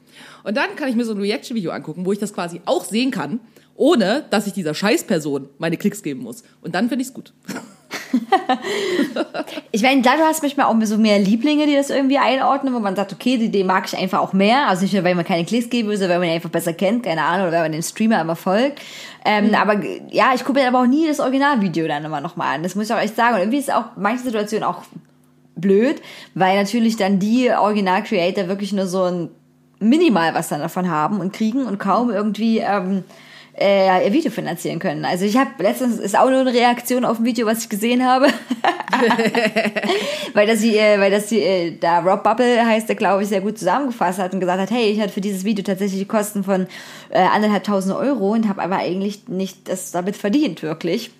Und dann kann ich mir so ein Reaction-Video angucken, wo ich das quasi auch sehen kann, ohne dass ich dieser Scheißperson meine Klicks geben muss. Und dann finde ich es gut. Ich meine, klar, du hast manchmal auch so mehr Lieblinge, die das irgendwie einordnen, wo man sagt, okay, die, die mag ich einfach auch mehr. Also nicht nur, weil man keine Klicks geben will, sondern weil man ihn einfach besser kennt, keine Ahnung, oder weil man dem Streamer immer folgt. Ähm, Aber ja, ich gucke mir aber auch nie das Originalvideo dann immer nochmal an. Das muss ich auch echt sagen. Und irgendwie ist auch manche Situationen auch blöd, weil natürlich dann die Original-Creator wirklich nur so ein minimal was dann davon haben und kriegen und kaum irgendwie ähm, äh, ihr Video finanzieren können. Also ich habe letztens ist auch nur eine Reaktion auf ein Video, was ich gesehen habe, weil das sie, äh, weil das sie, äh, da Rob Bubble heißt, der glaube ich sehr gut zusammengefasst hat und gesagt hat, hey, ich hatte für dieses Video tatsächlich die Kosten von äh, anderthalb tausend Euro und habe aber eigentlich nicht das damit verdient wirklich.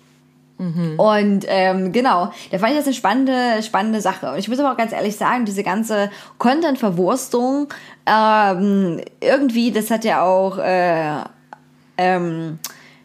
Und ähm, genau, da fand ich das eine spannende, spannende Sache. Und ich muss aber auch ganz ehrlich sagen, diese ganze Content-Verwurstung, ähm, irgendwie, das hat ja auch äh, ähm,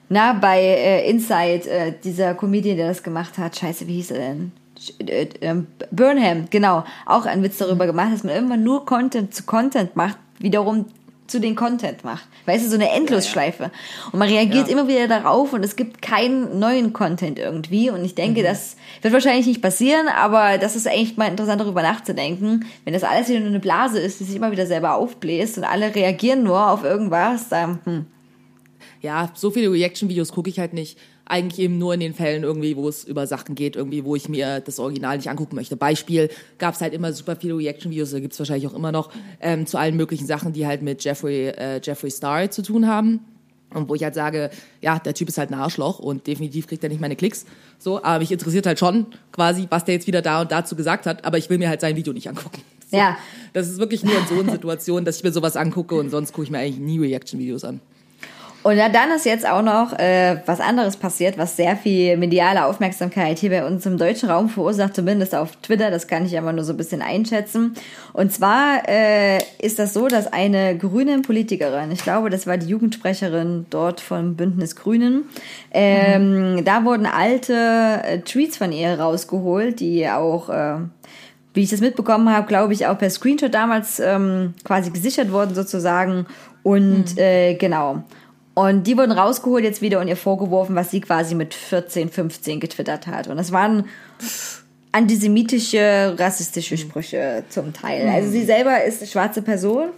na, bei äh, Inside, äh, dieser Comedian, der das gemacht hat, scheiße, wie hieß er denn? Sch- äh, ähm, Burnham, genau, auch einen Witz darüber gemacht, dass man irgendwann nur Content zu Content macht, wiederum zu den Content macht. Weißt du, so eine Endlosschleife. Und man reagiert Ja. immer wieder darauf und es gibt keinen neuen Content irgendwie. Und ich denke, das wird wahrscheinlich nicht passieren, aber das ist eigentlich mal interessant, darüber nachzudenken. Wenn das alles wieder nur eine Blase ist, die sich immer wieder selber aufbläst und alle reagieren nur auf irgendwas, dann, hm. Ja, so viele Reaction-Videos gucke ich halt nicht. Eigentlich eben nur in den Fällen irgendwie, wo es über Sachen geht, irgendwie, wo ich mir das Original nicht angucken möchte. Beispiel gab es halt immer super viele Reaction-Videos, da gibt's wahrscheinlich auch immer noch, ähm, zu allen möglichen Sachen, die halt mit Jeffrey, äh, Jeffrey Star zu tun haben. Und wo ich halt sage, ja, der Typ ist halt ein Arschloch und definitiv kriegt er nicht meine Klicks. So, aber mich interessiert halt schon quasi, was der jetzt wieder da und dazu gesagt hat, aber ich will mir halt sein Video nicht angucken. So. Ja. Das ist wirklich nur in so einer Situation, dass ich mir sowas angucke und sonst gucke ich mir eigentlich nie Reaction-Videos an. Und ja, dann ist jetzt auch noch äh, was anderes passiert, was sehr viel mediale Aufmerksamkeit hier bei uns im deutschen Raum verursacht, zumindest auf Twitter. Das kann ich aber nur so ein bisschen einschätzen. Und zwar äh, ist das so, dass eine grüne Politikerin, ich glaube, das war die Jugendsprecherin dort vom Bündnis Grünen, ähm, da wurden alte äh, Tweets von ihr rausgeholt, die auch äh, wie ich das mitbekommen habe, glaube ich, auch per Screenshot damals ähm, quasi gesichert worden sozusagen. Und äh, genau. Und die wurden rausgeholt jetzt wieder und ihr vorgeworfen, was sie quasi mit 14, 15 getwittert hat. Und das waren antisemitische, rassistische Sprüche zum Teil. Also sie selber ist eine schwarze Person.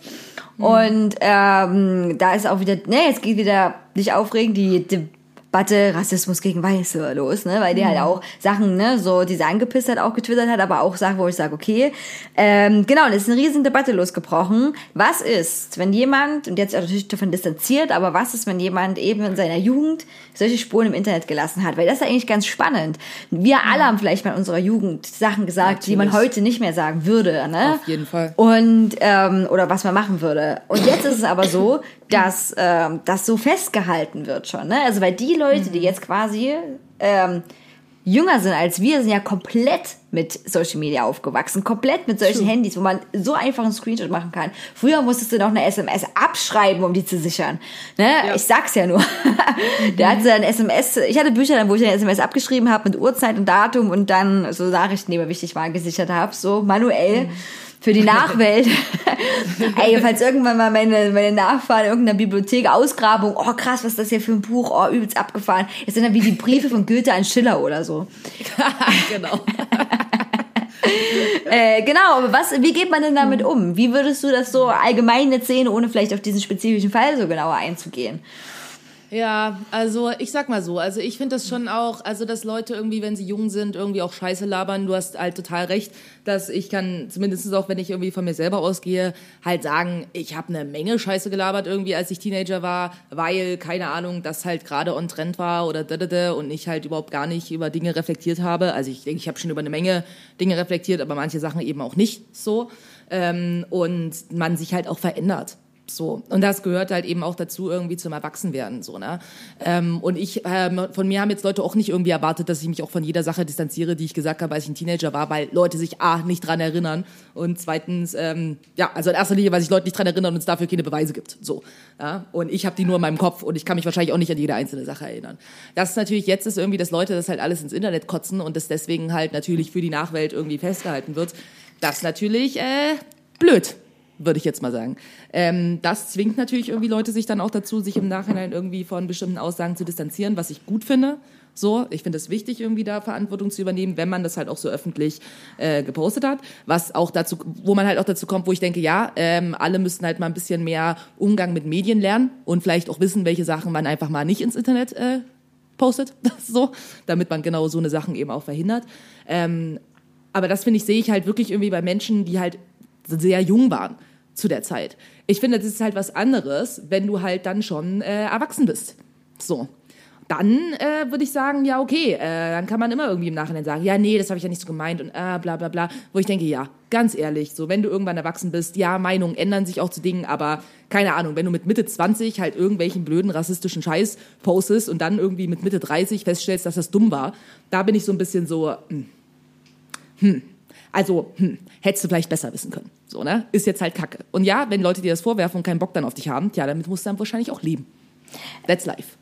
Und ähm, da ist auch wieder, ne, jetzt geht wieder nicht aufregen, die, die Debatte Rassismus gegen Weiße los, ne? Weil die halt auch Sachen, ne, so diese angepisst hat, auch getwittert hat, aber auch Sachen, wo ich sage, okay, ähm, genau, und es ist eine riesen Debatte losgebrochen. Was ist, wenn jemand, und jetzt natürlich davon distanziert, aber was ist, wenn jemand eben in seiner Jugend solche Spuren im Internet gelassen hat? Weil das ist eigentlich ganz spannend. Wir alle haben vielleicht mal in unserer Jugend Sachen gesagt, die man Natürlich. heute nicht mehr sagen würde, ne? Auf jeden Fall. Und ähm, oder was man machen würde. Und jetzt ist es aber so, dass ähm, das so festgehalten wird schon. Ne? Also weil die Leute, die jetzt quasi ähm, jünger sind als wir, sind ja komplett mit Social Media aufgewachsen, komplett mit solchen Handys, wo man so einfach einen Screenshot machen kann. Früher musstest du noch eine SMS abschreiben, um die zu sichern. Ne? Ich sag's ja nur. Der hat dann SMS, ich hatte Bücher, dann, wo ich eine SMS abgeschrieben habe mit Uhrzeit und Datum und dann so Nachrichten, die mir wichtig waren, gesichert habe, so manuell. Für die Nachwelt. Ey, falls irgendwann mal meine, meine Nachfahren in irgendeiner Bibliothek Ausgrabung, oh krass, was ist das hier für ein Buch, oh übelst abgefahren. Das sind dann wie die Briefe von Goethe an Schiller oder so. genau. Äh, genau, aber was, wie geht man denn damit um? Wie würdest du das so allgemein jetzt sehen, ohne vielleicht auf diesen spezifischen Fall so genauer einzugehen? Ja, also ich sag mal so, also ich finde das schon auch, also dass Leute irgendwie, wenn sie jung sind, irgendwie auch Scheiße labern. Du hast halt total recht, dass ich kann, zumindest auch wenn ich irgendwie von mir selber ausgehe, halt sagen, ich habe eine Menge Scheiße gelabert irgendwie, als ich Teenager war, weil, keine Ahnung, das halt gerade on Trend war oder da, da, da, und ich halt überhaupt gar nicht über Dinge reflektiert habe. Also ich denke, ich habe schon über eine Menge Dinge reflektiert, aber manche Sachen eben auch nicht so. Ähm, und man sich halt auch verändert. So. Und das gehört halt eben auch dazu, irgendwie zum Erwachsenwerden, so, ne? Ähm, und ich, ähm, von mir haben jetzt Leute auch nicht irgendwie erwartet, dass ich mich auch von jeder Sache distanziere, die ich gesagt habe, als ich ein Teenager war, weil Leute sich A, nicht dran erinnern und zweitens, ähm, ja, also in erster Linie, weil sich Leute nicht dran erinnern und es dafür keine Beweise gibt, so. Ja? Und ich habe die nur in meinem Kopf und ich kann mich wahrscheinlich auch nicht an jede einzelne Sache erinnern. Das ist natürlich jetzt ist irgendwie, dass Leute das halt alles ins Internet kotzen und das deswegen halt natürlich für die Nachwelt irgendwie festgehalten wird. Das ist natürlich, äh, blöd würde ich jetzt mal sagen. Ähm, das zwingt natürlich irgendwie Leute sich dann auch dazu, sich im Nachhinein irgendwie von bestimmten Aussagen zu distanzieren, was ich gut finde. So, ich finde es wichtig, irgendwie da Verantwortung zu übernehmen, wenn man das halt auch so öffentlich äh, gepostet hat. Was auch dazu, wo man halt auch dazu kommt, wo ich denke, ja, ähm, alle müssten halt mal ein bisschen mehr Umgang mit Medien lernen und vielleicht auch wissen, welche Sachen man einfach mal nicht ins Internet äh, postet, so, damit man genau so eine Sachen eben auch verhindert. Ähm, aber das finde ich, sehe ich halt wirklich irgendwie bei Menschen, die halt sehr jung waren zu der Zeit. Ich finde, das ist halt was anderes, wenn du halt dann schon äh, erwachsen bist. So. Dann äh, würde ich sagen, ja, okay, äh, dann kann man immer irgendwie im Nachhinein sagen, ja, nee, das habe ich ja nicht so gemeint und äh, bla bla bla. Wo ich denke, ja, ganz ehrlich, so, wenn du irgendwann erwachsen bist, ja, Meinungen ändern sich auch zu Dingen, aber keine Ahnung, wenn du mit Mitte 20 halt irgendwelchen blöden rassistischen Scheiß postest und dann irgendwie mit Mitte 30 feststellst, dass das dumm war, da bin ich so ein bisschen so, hm, hm, also, hm, hättest du vielleicht besser wissen können. So, ne? Ist jetzt halt Kacke. Und ja, wenn Leute dir das vorwerfen und keinen Bock dann auf dich haben, tja, damit musst du dann wahrscheinlich auch leben. That's life.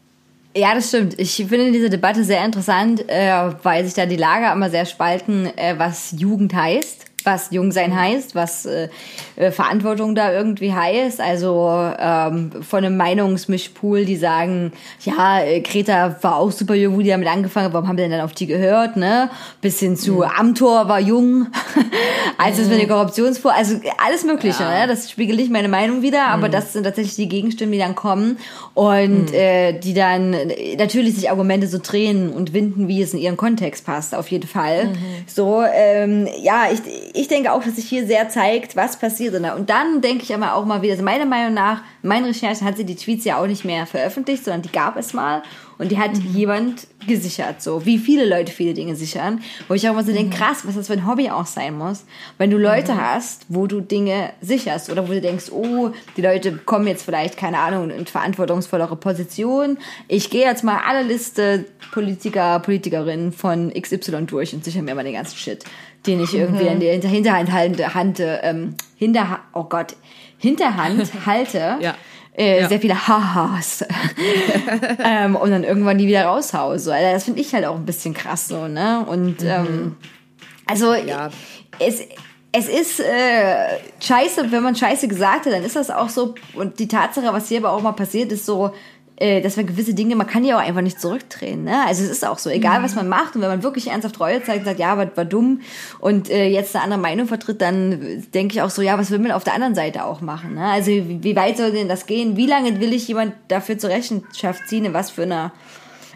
Ja, das stimmt. Ich finde diese Debatte sehr interessant, äh, weil sich da die Lager immer sehr spalten, äh, was Jugend heißt, was Jungsein heißt, was äh, äh, Verantwortung da irgendwie heißt. Also ähm, von einem Meinungsmischpool, die sagen, ja, äh, Greta war auch super jung, wo die damit angefangen hat, warum haben wir denn dann auf die gehört, ne? Bis hin zu Amtor war jung, als es mit der Korruptionsvor, also alles Mögliche, ne? Das spiegelt nicht meine Meinung wieder, aber das sind tatsächlich die Gegenstimmen, die dann kommen und äh, die dann äh, natürlich sich Argumente so drehen und winden, wie es in ihren Kontext passt, auf jeden Fall. So, ähm, ja, ich, ich denke auch, dass sich hier sehr zeigt, was passiert. Und dann denke ich aber auch mal wieder, also meiner Meinung nach, meine Recherche hat sie die Tweets ja auch nicht mehr veröffentlicht, sondern die gab es mal und die hat jemand gesichert, so wie viele Leute viele Dinge sichern. Wo ich auch immer so denke, krass, was das für ein Hobby auch sein muss, wenn du Leute hast, wo du Dinge sicherst oder wo du denkst, oh, die Leute kommen jetzt vielleicht, keine Ahnung, in verantwortungsvollere Position. Ich gehe jetzt mal alle Liste Politiker, Politikerinnen von XY durch und sichere mir mal den ganzen Shit, den ich irgendwie in der Hinter- Hinterhand halte, Hand, ähm, Hinterhand, oh Gott, Hinterhand halte. Ja. Äh, Ja. Sehr viele Hahas. ähm, und dann irgendwann die wieder raushau. So. Also das finde ich halt auch ein bisschen krass so, ne? Und ähm, also Ja. es, es ist äh, scheiße, wenn man scheiße gesagt hat, dann ist das auch so. Und die Tatsache, was hier aber auch mal passiert, ist so, dass man gewisse Dinge, man kann ja auch einfach nicht zurückdrehen. Ne? Also es ist auch so, egal was man macht und wenn man wirklich ernsthaft Reue zeigt und sagt, ja, was war dumm und äh, jetzt eine andere Meinung vertritt, dann denke ich auch so, ja, was will man auf der anderen Seite auch machen? Ne? Also wie, wie weit soll denn das gehen? Wie lange will ich jemand dafür zur Rechenschaft ziehen, in was für einer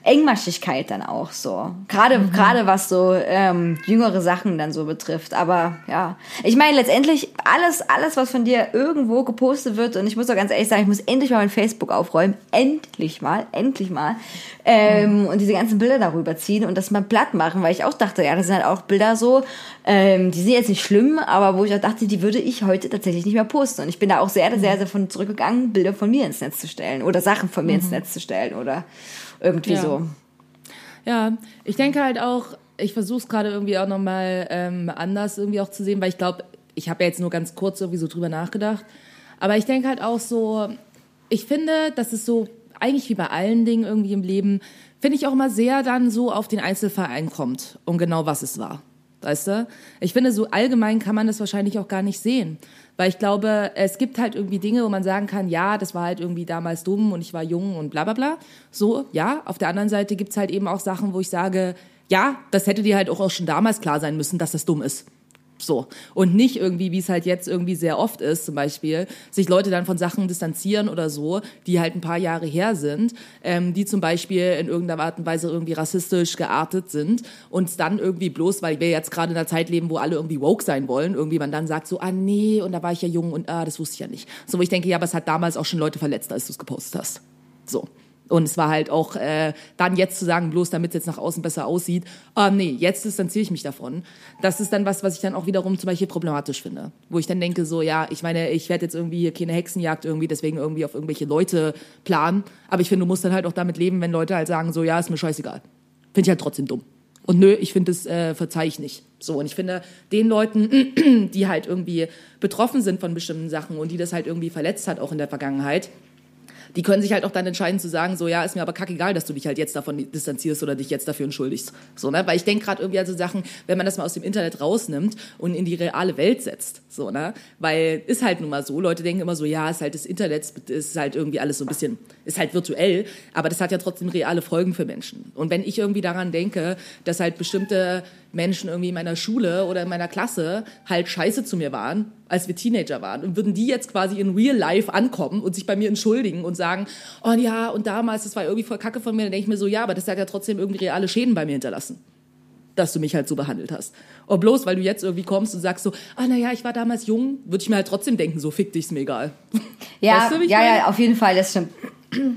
Engmaschigkeit dann auch so. Gerade Mhm. gerade was so ähm, jüngere Sachen dann so betrifft. Aber ja, ich meine letztendlich alles alles was von dir irgendwo gepostet wird und ich muss doch ganz ehrlich sagen, ich muss endlich mal mein Facebook aufräumen, endlich mal, endlich mal. Ähm, und diese ganzen Bilder darüber ziehen und das mal platt machen, weil ich auch dachte, ja, das sind halt auch Bilder so, ähm, die sind jetzt nicht schlimm, aber wo ich auch dachte, die würde ich heute tatsächlich nicht mehr posten. Und ich bin da auch sehr sehr sehr von zurückgegangen, Bilder von mir ins Netz zu stellen oder Sachen von mir ins Netz zu stellen oder irgendwie Ja. so. Ja, ich denke halt auch, ich versuche es gerade irgendwie auch nochmal ähm, anders irgendwie auch zu sehen, weil ich glaube, ich habe ja jetzt nur ganz kurz irgendwie so drüber nachgedacht. Aber ich denke halt auch so, ich finde, das ist so, eigentlich wie bei allen Dingen irgendwie im Leben, finde ich auch immer sehr dann so auf den Einzelverein kommt und genau was es war. Weißt du? Ich finde, so allgemein kann man das wahrscheinlich auch gar nicht sehen. Weil ich glaube, es gibt halt irgendwie Dinge, wo man sagen kann, ja, das war halt irgendwie damals dumm und ich war jung und bla bla bla. So, ja. Auf der anderen Seite gibt's halt eben auch Sachen, wo ich sage, ja, das hätte dir halt auch schon damals klar sein müssen, dass das dumm ist. So. Und nicht irgendwie, wie es halt jetzt irgendwie sehr oft ist, zum Beispiel, sich Leute dann von Sachen distanzieren oder so, die halt ein paar Jahre her sind, ähm, die zum Beispiel in irgendeiner Art und Weise irgendwie rassistisch geartet sind und dann irgendwie bloß, weil wir jetzt gerade in einer Zeit leben, wo alle irgendwie woke sein wollen, irgendwie man dann sagt so, ah nee, und da war ich ja jung und ah, das wusste ich ja nicht. So, wo ich denke, ja, aber es hat damals auch schon Leute verletzt, als du es gepostet hast. So. Und es war halt auch äh, dann jetzt zu sagen, bloß damit es jetzt nach außen besser aussieht, ah nee, jetzt distanziere ich mich davon. Das ist dann was, was ich dann auch wiederum zum Beispiel problematisch finde. Wo ich dann denke, so, ja, ich meine, ich werde jetzt irgendwie hier keine Hexenjagd irgendwie deswegen irgendwie auf irgendwelche Leute planen. Aber ich finde, du musst dann halt auch damit leben, wenn Leute halt sagen, so, ja, ist mir scheißegal. Finde ich halt trotzdem dumm. Und nö, ich finde, das äh, verzeih ich nicht. So, und ich finde, den Leuten, die halt irgendwie betroffen sind von bestimmten Sachen und die das halt irgendwie verletzt hat, auch in der Vergangenheit, die können sich halt auch dann entscheiden zu sagen, so ja, ist mir aber kackegal, dass du dich halt jetzt davon distanzierst oder dich jetzt dafür entschuldigst. So, ne? Weil ich denke gerade irgendwie an so Sachen, wenn man das mal aus dem Internet rausnimmt und in die reale Welt setzt. So, ne? Weil ist halt nun mal so, Leute denken immer so, ja, ist halt das Internet, ist halt irgendwie alles so ein bisschen, ist halt virtuell, aber das hat ja trotzdem reale Folgen für Menschen. Und wenn ich irgendwie daran denke, dass halt bestimmte Menschen irgendwie in meiner Schule oder in meiner Klasse halt scheiße zu mir waren, als wir Teenager waren. Und würden die jetzt quasi in real life ankommen und sich bei mir entschuldigen und sagen, oh ja, und damals, das war irgendwie voll kacke von mir, dann denke ich mir so, ja, aber das hat ja trotzdem irgendwie reale Schäden bei mir hinterlassen. Dass du mich halt so behandelt hast. Und bloß, weil du jetzt irgendwie kommst und sagst so, ah, na ja, ich war damals jung, würde ich mir halt trotzdem denken, so, fick dich, ist mir egal. Ja, Weißt du, ja, meine? ja, auf jeden Fall, das stimmt.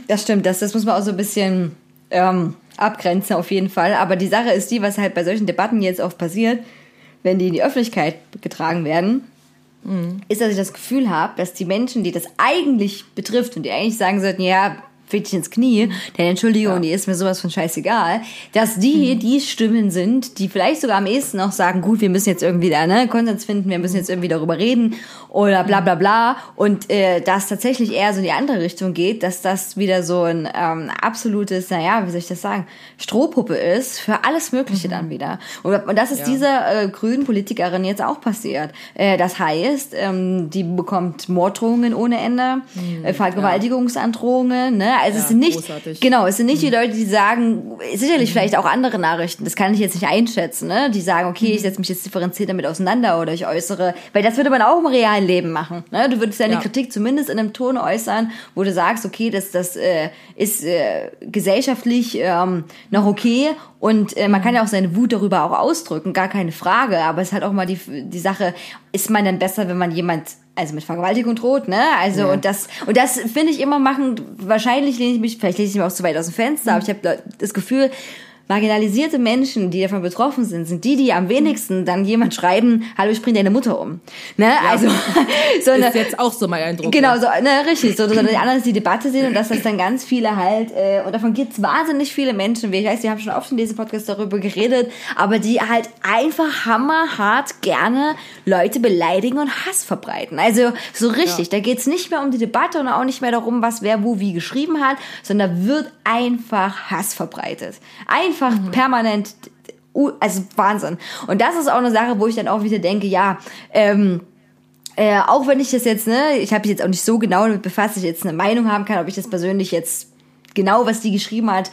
Das stimmt, das, das muss man auch so ein bisschen ähm, abgrenzen, auf jeden Fall. Aber die Sache ist die, was halt bei solchen Debatten jetzt oft passiert, wenn die in die Öffentlichkeit getragen werden, Mhm. ist, dass ich das Gefühl habe, dass die Menschen, die das eigentlich betrifft und die eigentlich sagen sollten, ja, fick dich ins Knie, denn Entschuldigung, die ist mir sowas von scheißegal, dass die Mhm. die Stimmen sind, die vielleicht sogar am ehesten auch sagen, gut, wir müssen jetzt irgendwie da ne, Konsens finden, wir müssen jetzt irgendwie darüber reden oder bla bla bla und äh, dass tatsächlich eher so in die andere Richtung geht, dass das wieder so ein ähm, absolutes, naja, wie soll ich das sagen, Strohpuppe ist für alles Mögliche dann wieder. Und, und das ist Ja. dieser äh, grünen Politikerin jetzt auch passiert. Äh, das heißt, ähm, die bekommt Morddrohungen ohne Ende, äh, Vergewaltigungsandrohungen. Ne? Also es Ja, sind nicht, großartig. genau, es sind nicht die Leute, die sagen, sicherlich vielleicht auch andere Nachrichten. Das kann ich jetzt nicht einschätzen. Ne? Die sagen, okay, ich setze mich jetzt differenziert damit auseinander oder ich äußere, weil das würde man auch im realen Leben machen. Ne? Du würdest deine Ja. Kritik zumindest in einem Ton äußern, wo du sagst, okay, das, das äh, ist äh, gesellschaftlich ähm, noch okay und äh, man kann ja auch seine Wut darüber auch ausdrücken, gar keine Frage. Aber es ist halt auch mal die, die Sache, ist man denn besser, wenn man jemand also mit Vergewaltigung droht, ne? Also und das und das finde ich immer machen. Wahrscheinlich lehne ich mich, vielleicht lehne ich mich auch zu weit aus dem Fenster, aber ich habe das Gefühl, marginalisierte Menschen, die davon betroffen sind, sind die, die am wenigsten dann jemand schreiben, hallo, ich bring deine Mutter um. Ne? Also so eine, Ist jetzt auch so mein Eindruck. Genau, so, ne, richtig. So, dass die anderen die Debatte sehen und dass das dann ganz viele halt, äh, und davon gibt's wahnsinnig viele Menschen, wie ich weiß, wir haben schon oft in diesem Podcast darüber geredet, aber die halt einfach hammerhart gerne Leute beleidigen und Hass verbreiten. Also so richtig, da geht's nicht mehr um die Debatte und auch nicht mehr darum, was wer wo wie geschrieben hat, sondern da wird einfach Hass verbreitet. Einfach permanent, uh, also Wahnsinn. Und das ist auch eine Sache, wo ich dann auch wieder denke, ja, ähm, äh, auch wenn ich das jetzt, ne, ich habe mich jetzt auch nicht so genau damit befasst, dass ich jetzt eine Meinung haben kann, ob ich das persönlich jetzt genau, was die geschrieben hat,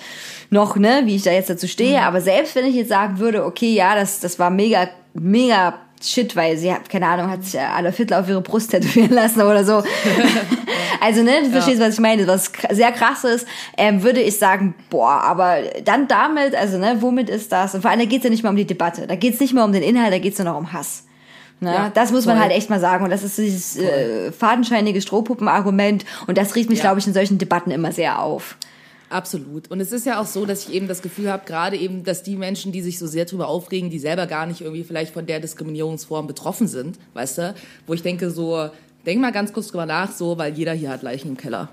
noch, ne, wie ich da jetzt dazu stehe. Aber selbst wenn ich jetzt sagen würde, okay, ja, das, das war mega, mega Shit, weil sie hat, keine Ahnung, hat sich Adolf Hitler auf ihre Brust tätowieren lassen oder so. also, ne, du verstehst, was ich meine, was sehr krass ist, ähm, würde ich sagen, boah, aber dann damit, also, ne, womit ist das? Und vor allem, da geht's ja nicht mehr um die Debatte, da geht's nicht mehr um den Inhalt, da geht's nur noch um Hass. Ne? Ja, das muss man voll. halt echt mal sagen. Und das ist dieses äh, fadenscheinige Strohpuppenargument. Und das riecht mich, Ja. glaube ich, in solchen Debatten immer sehr auf. Absolut. Und es ist ja auch so, dass ich eben das Gefühl habe, gerade eben, dass die Menschen, die sich so sehr drüber aufregen, die selber gar nicht irgendwie vielleicht von der Diskriminierungsform betroffen sind, weißt du, wo ich denke so, denk mal ganz kurz drüber nach, so, weil jeder hier hat Leichen im Keller.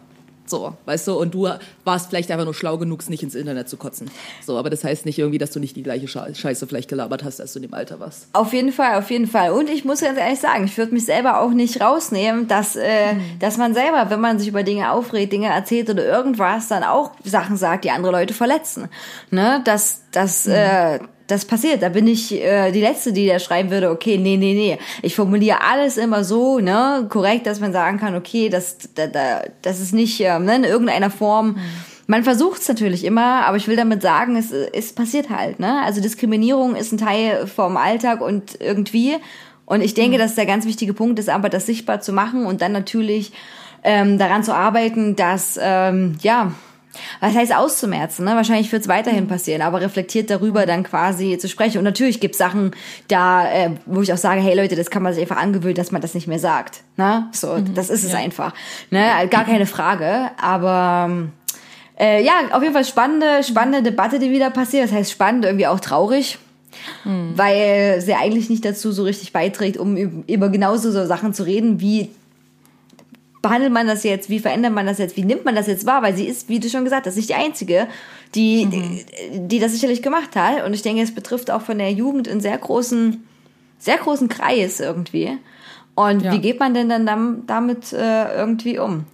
So, weißt du, und du warst vielleicht einfach nur schlau genug, es nicht ins Internet zu kotzen. So, aber das heißt nicht irgendwie, dass du nicht die gleiche Sche- Scheiße vielleicht gelabert hast, als du in dem Alter warst. Auf jeden Fall, auf jeden Fall. Und ich muss ganz ehrlich sagen, ich würde mich selber auch nicht rausnehmen, dass, äh, dass man selber, wenn man sich über Dinge aufregt, Dinge erzählt oder irgendwas, dann auch Sachen sagt, die andere Leute verletzen. Ne? Das, das, äh, das passiert. Da bin ich äh, die Letzte, die da schreiben würde, okay, nee, nee, nee. Ich formuliere alles immer so, ne, korrekt, dass man sagen kann, okay, das, da, da, das ist nicht ähm, ne, in irgendeiner Form. Man versucht es natürlich immer, aber ich will damit sagen, es, es passiert halt. Ne? Also Diskriminierung ist ein Teil vom Alltag und irgendwie. Und ich denke, dass der ganz wichtige Punkt ist, aber das sichtbar zu machen und dann natürlich ähm, daran zu arbeiten, dass ähm, ja was heißt auszumerzen, ne? Wahrscheinlich wird es weiterhin passieren, aber reflektiert darüber dann quasi zu sprechen. Und natürlich gibt es Sachen da, äh, wo ich auch sage, hey Leute, das kann man sich einfach angewöhnen, dass man das nicht mehr sagt. Ne? So, das ist es einfach. Ne? Gar keine Frage. Aber äh, ja, auf jeden Fall spannende, spannende Debatte, die wieder passiert. Das heißt spannend, irgendwie auch traurig. Weil sie eigentlich nicht dazu so richtig beiträgt, um üb- über genauso so Sachen zu reden, wie behandelt man das jetzt, wie verändert man das jetzt, wie nimmt man das jetzt wahr, weil sie ist, wie du schon gesagt hast, nicht die Einzige, die, die, die das sicherlich gemacht hat. Und ich denke, es betrifft auch von der Jugend einen sehr großen, sehr großen Kreis irgendwie. Und Ja. wie geht man denn dann dam- damit äh, irgendwie um?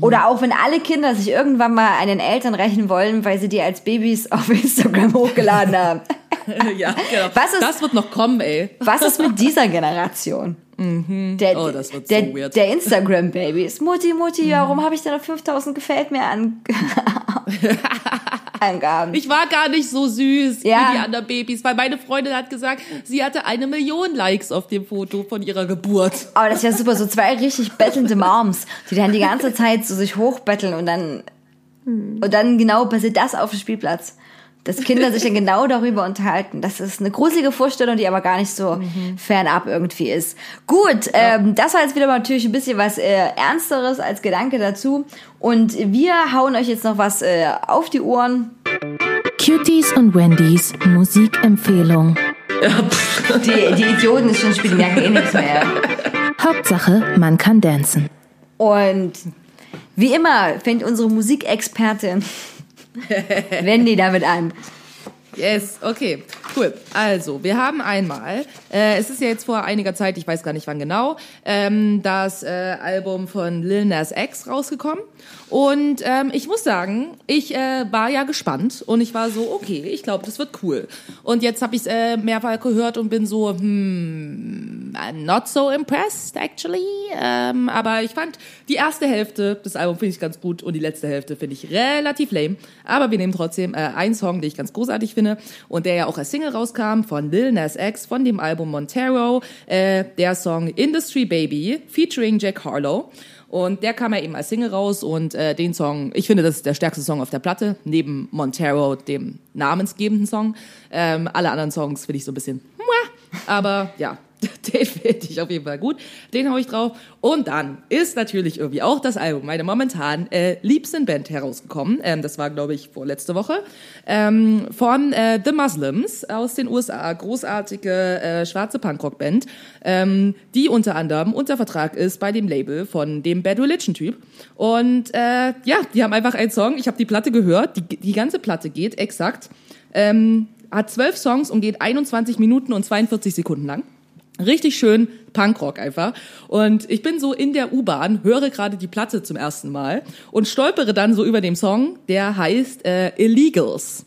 Oder auch wenn alle Kinder sich irgendwann mal an den Eltern rächen wollen, weil sie die als Babys auf Instagram hochgeladen haben. ja, genau. Was ist- das wird noch kommen, ey. Was ist mit dieser Generation? Der, Oh, das wird so der, weird. der Instagram-Babys. Mutti, Mutti, warum habe ich denn noch 5000 gefällt mir an Angaben? Ich war gar nicht so süß Ja. wie die anderen Babys, weil meine Freundin hat gesagt, sie hatte eine Million Likes auf dem Foto von ihrer Geburt. Aber das wäre super, so zwei richtig bettelnde Moms, die dann die ganze Zeit so sich hochbetteln und dann und dann genau passiert das auf dem Spielplatz. Dass Kinder sich dann genau darüber unterhalten. Das ist eine gruselige Vorstellung, die aber gar nicht so fernab irgendwie ist. Gut, ähm, das war jetzt wieder mal natürlich ein bisschen was äh, Ernsteres als Gedanke dazu. Und wir hauen euch jetzt noch was äh, auf die Ohren. Cuties und Wendys Musikempfehlung. Die, die Idioten ist schon spielen, merken eh nichts mehr. Hauptsache, man kann dancen. Und wie immer fängt unsere Musikexpertin Wendy damit an. Yes, okay, cool. Also, wir haben einmal, äh, es ist ja jetzt vor einiger Zeit, ich weiß gar nicht wann genau, ähm, das äh, Album von Lil Nas X rausgekommen. Und ähm, ich muss sagen, ich äh, war ja gespannt und ich war so, okay, ich glaube, das wird cool. Und jetzt habe ich es äh, mehrfach gehört und bin so, hm, I'm not so impressed, actually. Ähm, aber ich fand die erste Hälfte des Albums finde ich ganz gut und die letzte Hälfte finde ich relativ lame. Aber wir nehmen trotzdem äh, einen Song, den ich ganz großartig finde und der ja auch als Single rauskam von Lil Nas X von dem Album Montero, äh, der Song Industry Baby featuring Jack Harlow. Und der kam ja eben als Single raus und äh, den Song, ich finde, das ist der stärkste Song auf der Platte, neben Montero, dem namensgebenden Song. Ähm, alle anderen Songs finde ich so ein bisschen, muah, aber ja, den finde ich auf jeden Fall gut. Den hau ich drauf. Und dann ist natürlich irgendwie auch das Album, meine momentan äh, liebsten Band herausgekommen. Ähm, das war, glaube ich, vorletzte Woche. Ähm, von äh, The Muslims aus den USA. Großartige äh, schwarze Punkrock-Band, ähm, die unter anderem unter Vertrag ist bei dem Label von dem Bad Religion-Typ. Und äh, ja, die haben einfach einen Song. Ich habe die Platte gehört. Die, die ganze Platte geht exakt. Ähm, hat zwölf Songs und geht 21 Minuten und 42 Sekunden lang. Richtig schön Punkrock einfach. Und ich bin so in der U-Bahn, höre gerade die Platte zum ersten Mal und stolpere dann so über den Song, der heißt äh, Illegals.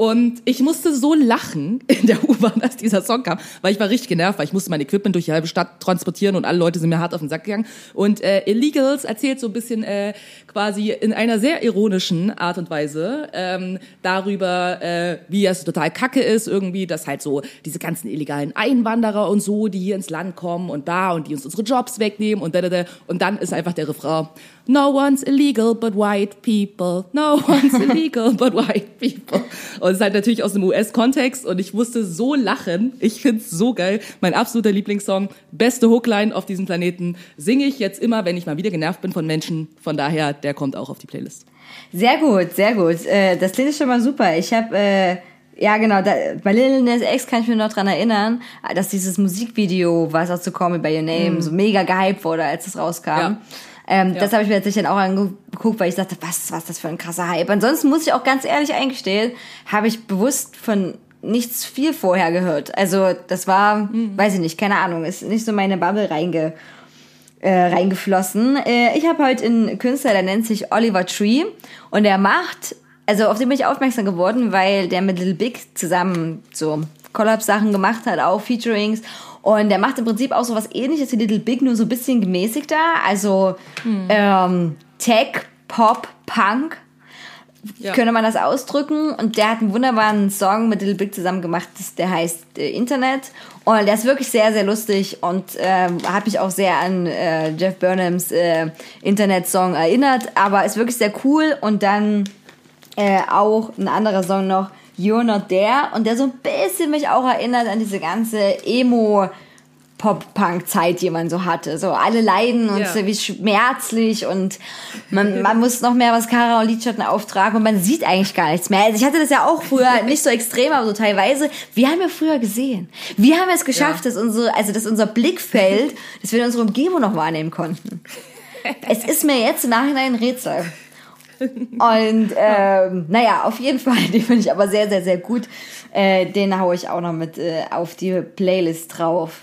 Und ich musste so lachen in der U-Bahn, als dieser Song kam, weil ich war richtig genervt, weil ich musste mein Equipment durch die halbe Stadt transportieren und alle Leute sind mir hart auf den Sack gegangen. Und äh, Illegals erzählt so ein bisschen äh, quasi in einer sehr ironischen Art und Weise ähm, darüber, äh, wie es total kacke ist irgendwie, dass halt so diese ganzen illegalen Einwanderer und so, die hier ins Land kommen und da und die uns unsere Jobs wegnehmen und da, da, da. Und dann ist einfach der Refrain, No one's illegal but white people. No one's illegal but white people. Und es ist halt natürlich aus dem US-Kontext und ich musste so lachen. Ich find's so geil. Mein absoluter Lieblingssong, beste Hookline auf diesem Planeten, singe ich jetzt immer, wenn ich mal wieder genervt bin von Menschen. Von daher, der kommt auch auf die Playlist. Sehr gut, sehr gut. Äh, das klingt schon mal super. Ich habe äh, ja genau, da, bei Lil Nas X kann ich mich noch dran erinnern, dass dieses Musikvideo, was auch zu Call Me by Your Name, so mega gehypt wurde, als es rauskam. Ja. Ähm, Ja. Das habe ich mir tatsächlich dann auch angeguckt, weil ich dachte, was, was das für ein krasser Hype. Ansonsten muss ich auch ganz ehrlich eingestehen, habe ich bewusst von nichts viel vorher gehört. Also das war, weiß ich nicht, keine Ahnung, ist nicht so meine Bubble reinge, äh, reingeflossen. Äh, ich habe heute einen Künstler, der nennt sich Oliver Tree und der macht, also auf den bin ich aufmerksam geworden, weil der mit Little Big zusammen so Collab-Sachen gemacht hat, auch Featurings. Und der macht im Prinzip auch so was ähnliches wie Little Big, nur so ein bisschen gemäßigter. Also ähm, Tech, Pop, Punk Ja. könnte man das ausdrücken. Und der hat einen wunderbaren Song mit Little Big zusammen gemacht, der heißt äh, Internet. Und der ist wirklich sehr, sehr lustig und ähm, hat mich auch sehr an äh, Jeff Burnhams äh, Internet-Song erinnert. Aber ist wirklich sehr cool. Und dann äh, auch ein anderer Song noch, You're Not There. Und der so ein bisschen mich auch erinnert an diese ganze Emo- Pop-Punk-Zeit, die man so hatte. So alle leiden und Ja. so wie schmerzlich und man, man muss noch mehr Mascara und Lidschatten auftragen und man sieht eigentlich gar nichts mehr. Also ich hatte das ja auch früher nicht so extrem, aber so teilweise. Wir haben ja früher gesehen. Wir haben es geschafft, dass unsere, also dass unser Blickfeld, dass wir unsere Umgebung noch wahrnehmen konnten. Es ist mir jetzt im Nachhinein ein Rätsel. Und ähm, naja, auf jeden Fall, den finde ich aber sehr, sehr, sehr gut. Äh, den haue ich auch noch mit äh, auf die Playlist drauf.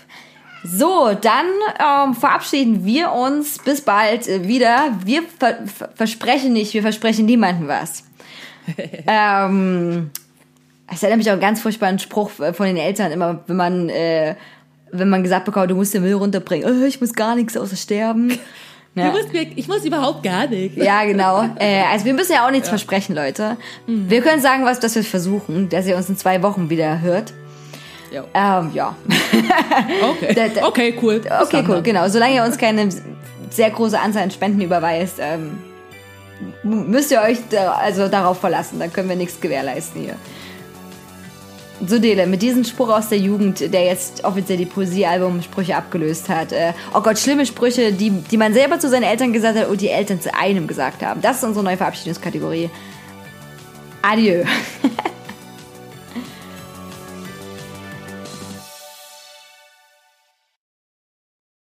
So, dann ähm, verabschieden wir uns bis bald äh, wieder. Wir ver ver versprechen nicht, wir versprechen niemandem was. ähm, es erinnert mich auch an einen ganz furchtbaren Spruch äh, von den Eltern, immer wenn man, äh, wenn man gesagt bekommt, du musst den Müll runterbringen. Oh, ich muss gar nichts außer sterben. Ja. Musst ich muss überhaupt gar nicht. Ja, genau. Äh, also wir müssen ja auch nichts versprechen, Leute. Wir können sagen, was, dass wir versuchen, dass ihr uns in zwei Wochen wieder hört. Ja. Ähm, ja. Okay. Da- da- okay, cool. Okay, dann cool, genau. Solange ihr uns keine sehr große Anzahl an Spenden überweist, ähm, müsst ihr euch da, also darauf verlassen. Dann können wir nichts gewährleisten hier. So, Dele, mit diesem Spruch aus der Jugend, der jetzt offiziell die Poesiealbum-Sprüche abgelöst hat. Äh, oh Gott, schlimme Sprüche, die, die man selber zu seinen Eltern gesagt hat und die Eltern zu einem gesagt haben. Das ist unsere neue Verabschiedungskategorie. Adieu.